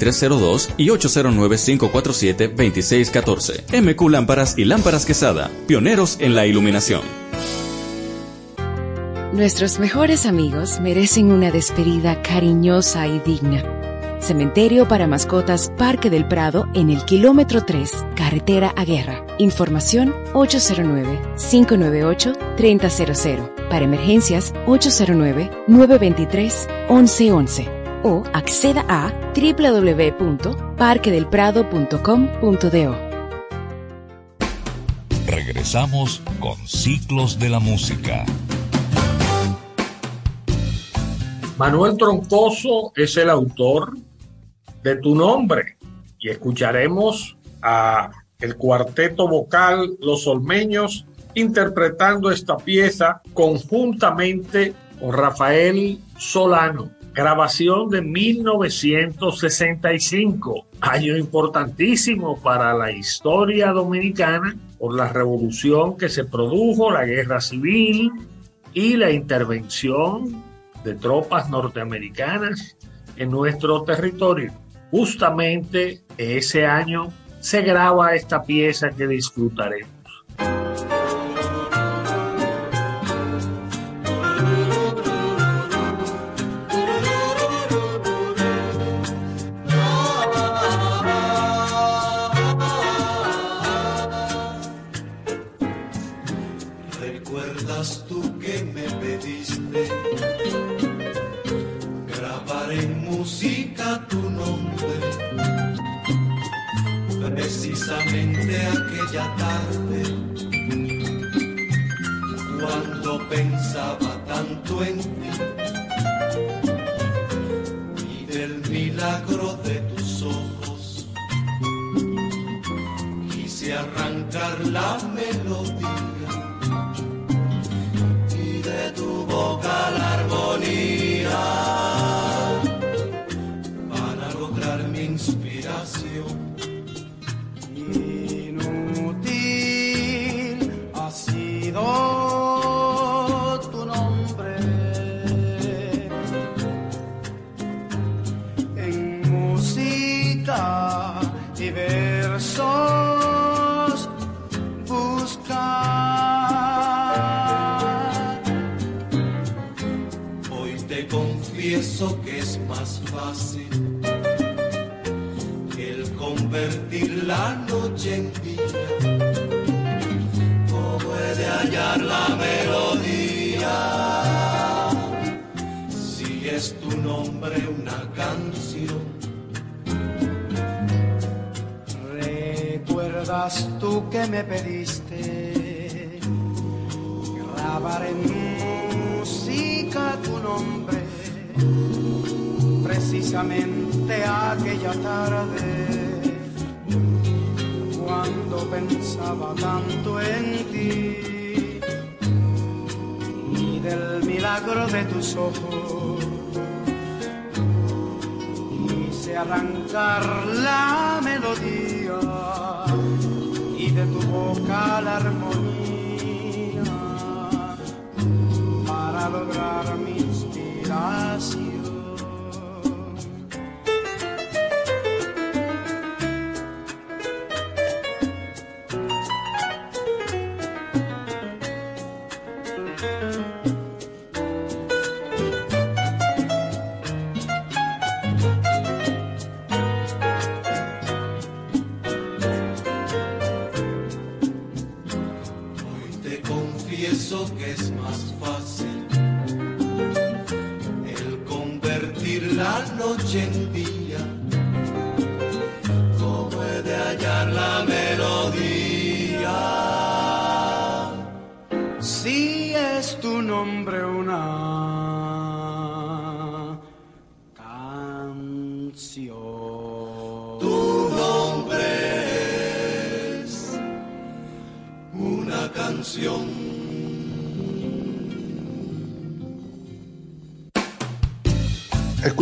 2302 y 809-547-2614. MQ Lámparas y Lámparas Quesada, pioneros en la iluminación. Nuestros mejores amigos merecen una despedida cariñosa y digna. Cementerio para mascotas Parque del Prado en el kilómetro 3, carretera a Guerra. Información 809-598-3000. Para emergencias 809-923-1111 o acceda a www.parquedelprado.com.do. Regresamos con Ciclos de la Música. Manuel Troncoso es el autor de Tu Nombre y escucharemos a el cuarteto vocal Los Olmeños interpretando esta pieza conjuntamente con Rafael Solano grabación de 1965, año importantísimo para la historia dominicana por la revolución que se produjo, la guerra civil y la intervención de tropas norteamericanas en nuestro territorio. Justamente ese año se graba esta pieza que disfrutaremos.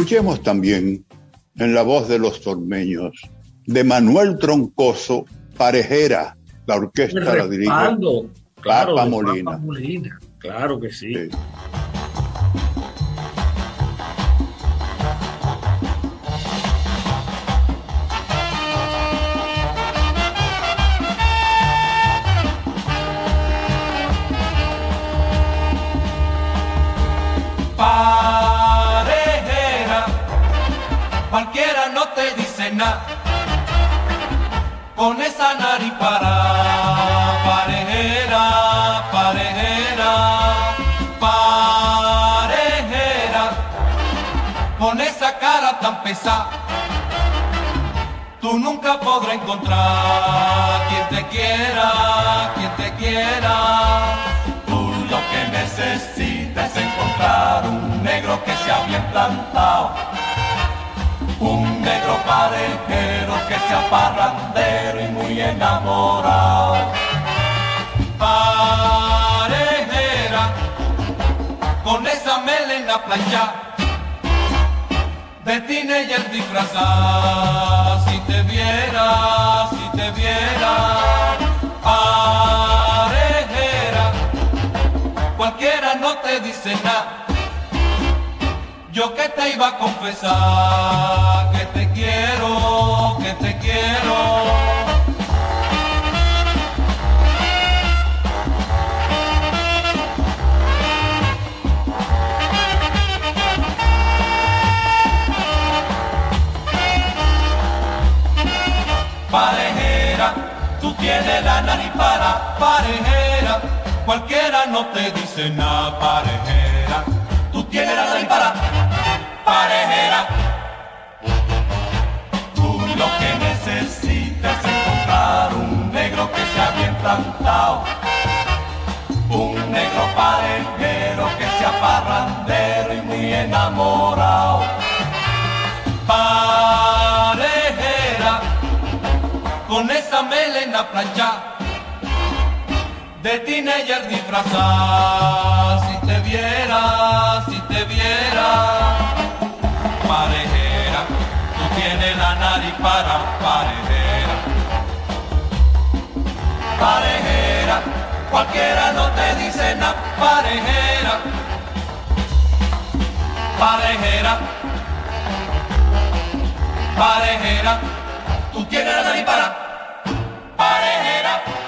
Escuchemos también en la voz de los tormeños de Manuel Troncoso Parejera, la orquesta la dirige claro, Papa Molina. Claro que sí. Con esa nariz para parejera, parejera, parejera, con esa cara tan pesada. Tú nunca podrás encontrar quien te quiera, quien te quiera. Tú lo que necesitas es encontrar un negro que sea bien plantado. Un negro parejero que sea parrandero y muy enamorado. Parejera, con esa melena plancha de teenager disfrazada. Si te viera, si te viera, parejera, cualquiera no te dice nada. Yo que te iba a confesar que te quiero, que te quiero. Parejera, tú tienes la nariz para parejera, cualquiera no te dice nada, parejera, tú tienes la nariz para parejera. Tú lo que necesitas es encontrar un negro que sea bien plantado, un negro parejero que sea parrandero y muy enamorado. Parejera, con esa melena plancha de teenager disfrazada. Si te viera, si te viera, parejera, tú tienes la nariz para parejera. Parejera, cualquiera no te dice nada, parejera. Parejera, parejera, tú tienes la nariz para parejera.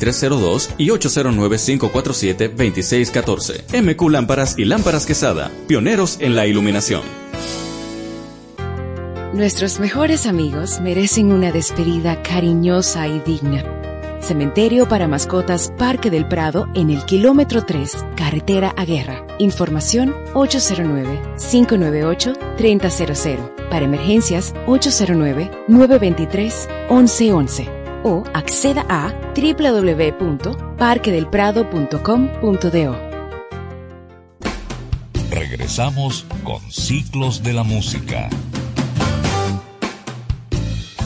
2302 y 809-547-2614. MQ Lámparas y Lámparas Quesada, pioneros en la iluminación. Nuestros mejores amigos merecen una despedida cariñosa y digna. Cementerio para mascotas Parque del Prado en el kilómetro 3, carretera a Guerra. Información 809-598-3000. Para emergencias 809-923-1111 o acceda a www.parquedelprado.com.do. Regresamos con Ciclos de la Música.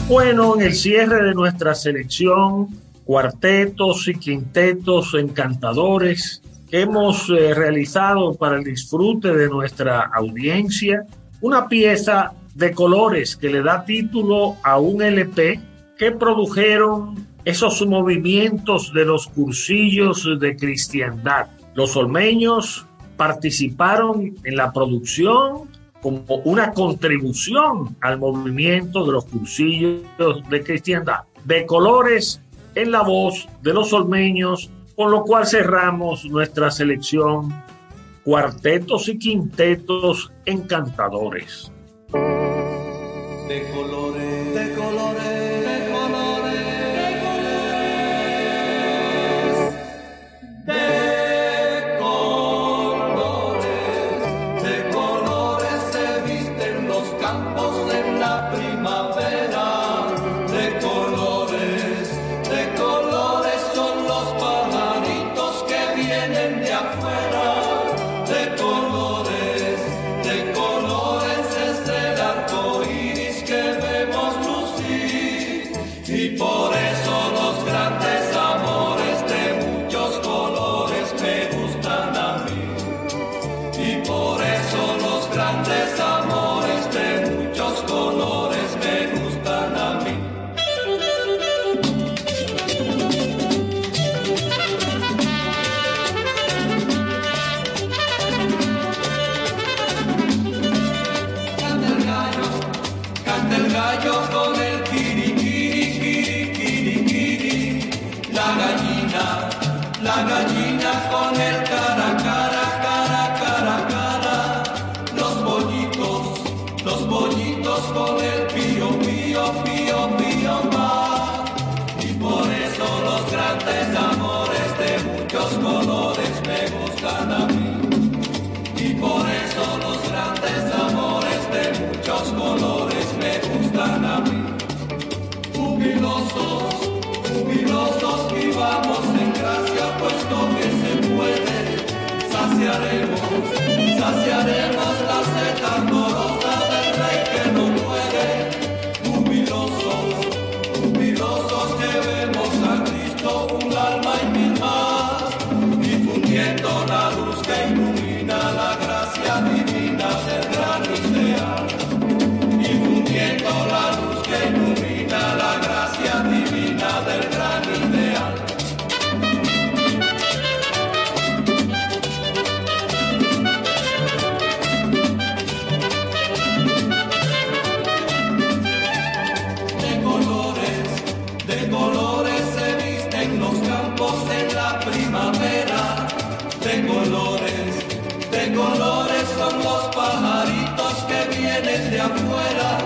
Bueno, en el cierre de nuestra selección, cuartetos y quintetos encantadores que hemos eh, realizado para el disfrute de nuestra audiencia, una pieza de colores que le da título a un LP que produjeron esos movimientos de los cursillos de cristiandad. Los olmeños participaron en la producción como una contribución al movimiento de los cursillos de cristiandad. De colores en la voz de los olmeños, con lo cual cerramos nuestra selección cuartetos y quintetos encantadores. De colores. flores de la primavera, de colores, de colores son los pajaritos que vienen de afuera.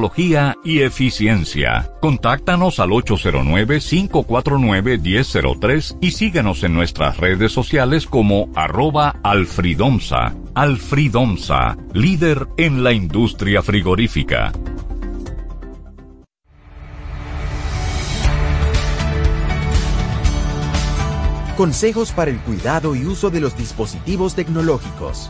y eficiencia. Contáctanos al 809-549-1003 y síguenos en nuestras redes sociales como arroba alfridomsa. Alfridomsa, líder en la industria frigorífica. Consejos para el cuidado y uso de los dispositivos tecnológicos.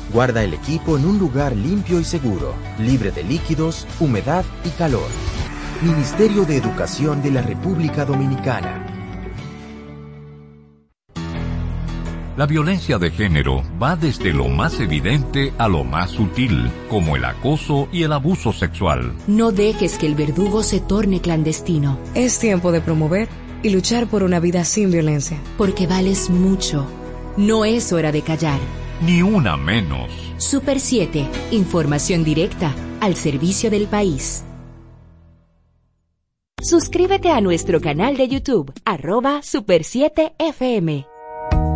Guarda el equipo en un lugar limpio y seguro, libre de líquidos, humedad y calor. Ministerio de Educación de la República Dominicana. La violencia de género va desde lo más evidente a lo más sutil, como el acoso y el abuso sexual. No dejes que el verdugo se torne clandestino. Es tiempo de promover y luchar por una vida sin violencia. Porque vales mucho. No es hora de callar. Ni una menos. Super 7. Información directa al servicio del país. Suscríbete a nuestro canal de YouTube, arroba Super 7 FM.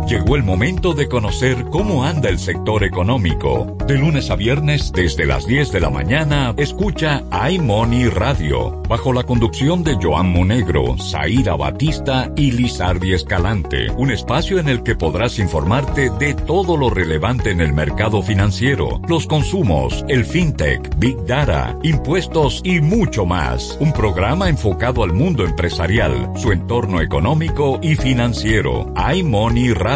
Llegó el momento de conocer cómo anda el sector económico. De lunes a viernes, desde las 10 de la mañana, escucha iMoney Radio, bajo la conducción de Joan Monegro, Zaira Batista y Lizardi Escalante. Un espacio en el que podrás informarte de todo lo relevante en el mercado financiero, los consumos, el fintech, big data, impuestos y mucho más. Un programa enfocado al mundo empresarial, su entorno económico y financiero. iMoney Radio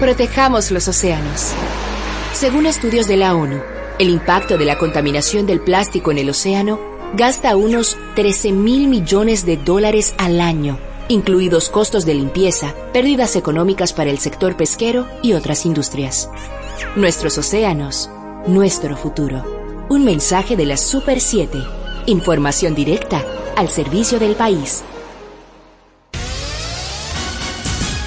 Protejamos los océanos. Según estudios de la ONU, el impacto de la contaminación del plástico en el océano gasta unos 13 mil millones de dólares al año, incluidos costos de limpieza, pérdidas económicas para el sector pesquero y otras industrias. Nuestros océanos, nuestro futuro. Un mensaje de la Super 7. Información directa al servicio del país.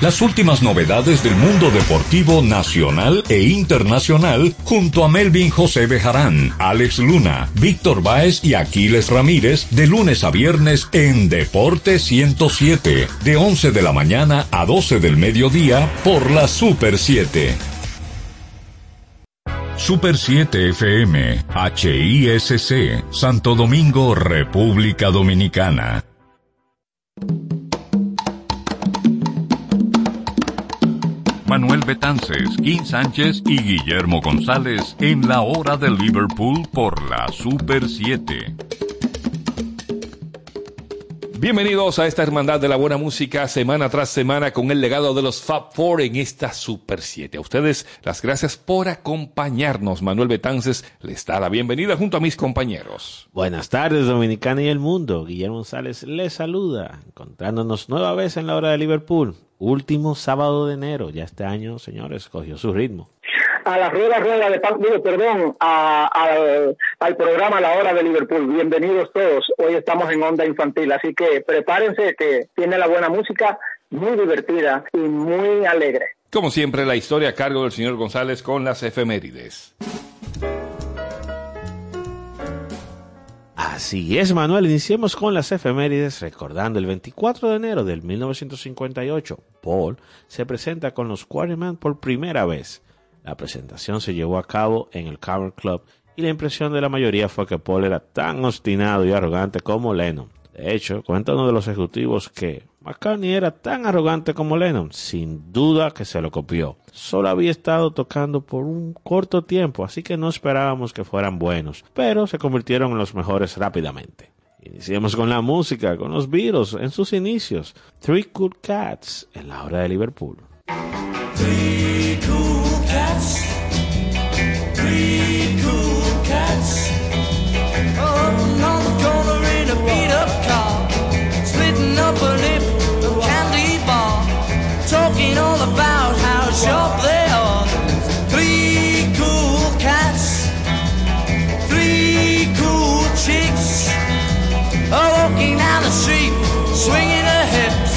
Las últimas novedades del mundo deportivo nacional e internacional junto a Melvin José Bejarán, Alex Luna, Víctor Báez y Aquiles Ramírez de lunes a viernes en Deporte 107, de 11 de la mañana a 12 del mediodía por la Super 7. Super 7 FM, HISC, Santo Domingo, República Dominicana. Manuel Betances, Kim Sánchez y Guillermo González en la hora de Liverpool por la Super 7. Bienvenidos a esta hermandad de la buena música semana tras semana con el legado de los Fab Four en esta Super 7. A ustedes las gracias por acompañarnos. Manuel Betances les da la bienvenida junto a mis compañeros. Buenas tardes, Dominicana y el mundo. Guillermo González les saluda, encontrándonos nueva vez en la hora de Liverpool. Último sábado de enero. Ya este año, señores, cogió su ritmo. a la rueda rueda de Paz, digo, perdón, a- al programa La Hora de Liverpool. Bienvenidos todos. Hoy estamos en Onda Infantil, así que prepárense que tiene la buena música, muy divertida y muy alegre. Como siempre, la historia a cargo del señor González con las efemérides. Así es, Manuel. Iniciemos con las efemérides recordando el 24 de enero del 1958. Paul se presenta con los Quarrymen por primera vez. La presentación se llevó a cabo en el Cover Club y la impresión de la mayoría fue que Paul era tan obstinado y arrogante como Lennon. De hecho, cuenta uno de los ejecutivos que McCartney era tan arrogante como Lennon, sin duda que se lo copió. Solo había estado tocando por un corto tiempo, así que no esperábamos que fueran buenos, pero se convirtieron en los mejores rápidamente. Iniciemos con la música, con los Beatles en sus inicios. Three Cool Cats en la hora de Liverpool. About how sharp they are. Three cool cats. Three cool chicks. Oh, walking down the street, swinging her hips.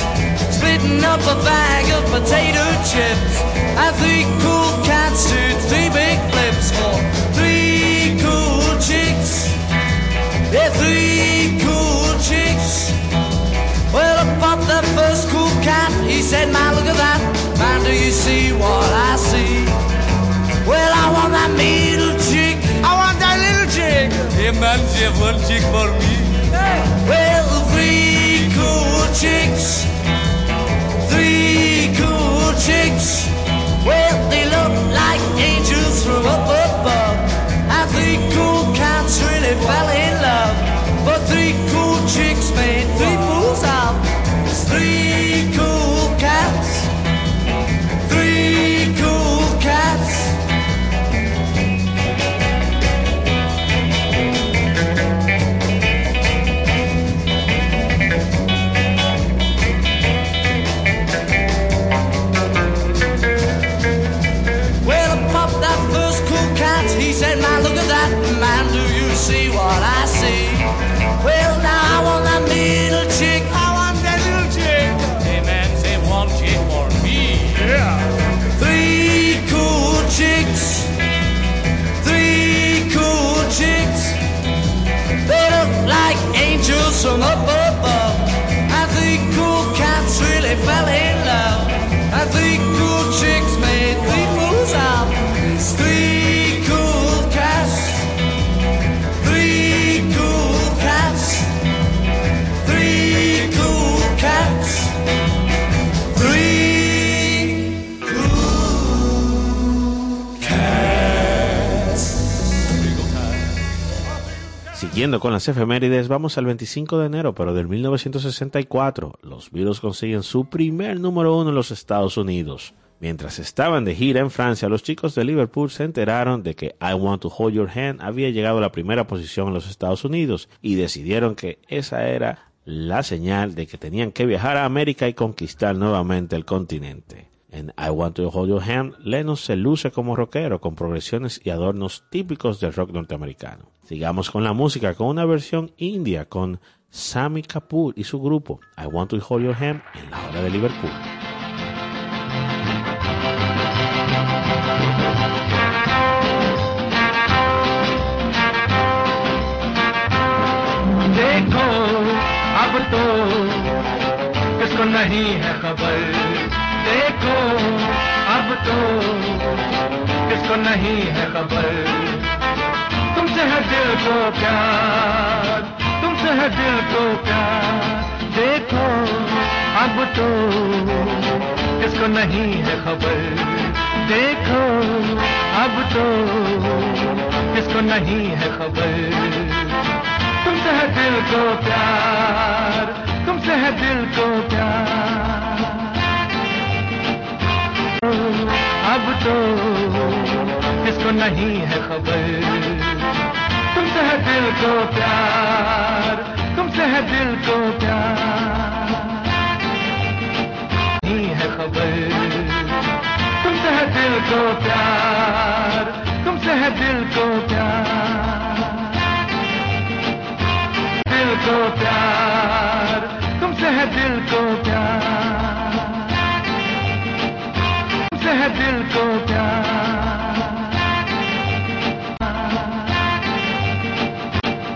Splitting up a bag of potato chips. And three cool cats did three have one chick for me. Well, three cool chicks. Three cool chicks. Well, they look like angels from up above. And three cool cats really fell from up above. And three cool cats really fell in love. And three Siguiendo con las efemérides, vamos al 25 de enero, pero del 1964. Los Beatles consiguen su primer número uno en los Estados Unidos. Mientras estaban de gira en Francia, los chicos de Liverpool se enteraron de que I Want to Hold Your Hand había llegado a la primera posición en los Estados Unidos y decidieron que esa era la señal de que tenían que viajar a América y conquistar nuevamente el continente. En I Want to Hold Your Hand, Lennon se luce como rockero con progresiones y adornos típicos del rock norteamericano. Sigamos con la música con una versión india con Sammy Kapoor y su grupo I Want to Hold Your Hand en la hora de Liverpool. देखो अब तो किसको नहीं है खबर देखो, अब तो किसको नहीं है खबर? तुमसे है दिल को प्यार, तुमसे है दिल को प्यार। देखो, अब तो किसको नहीं है खबर? देखो, अब तो किसको नहीं है खबर? तुमसे है दिल को प्यार, तुमसे है दिल को प्यार। अब तो किसको नहीं है खबर? तुमसे है दिल को प्यार, तुमसे है दिल को प्यार। नहीं है खबर। तुमसे है दिल को प्यार, तुमसे है दिल को प्यार। दिल को प्यार, तुमसे है दिल को प्यार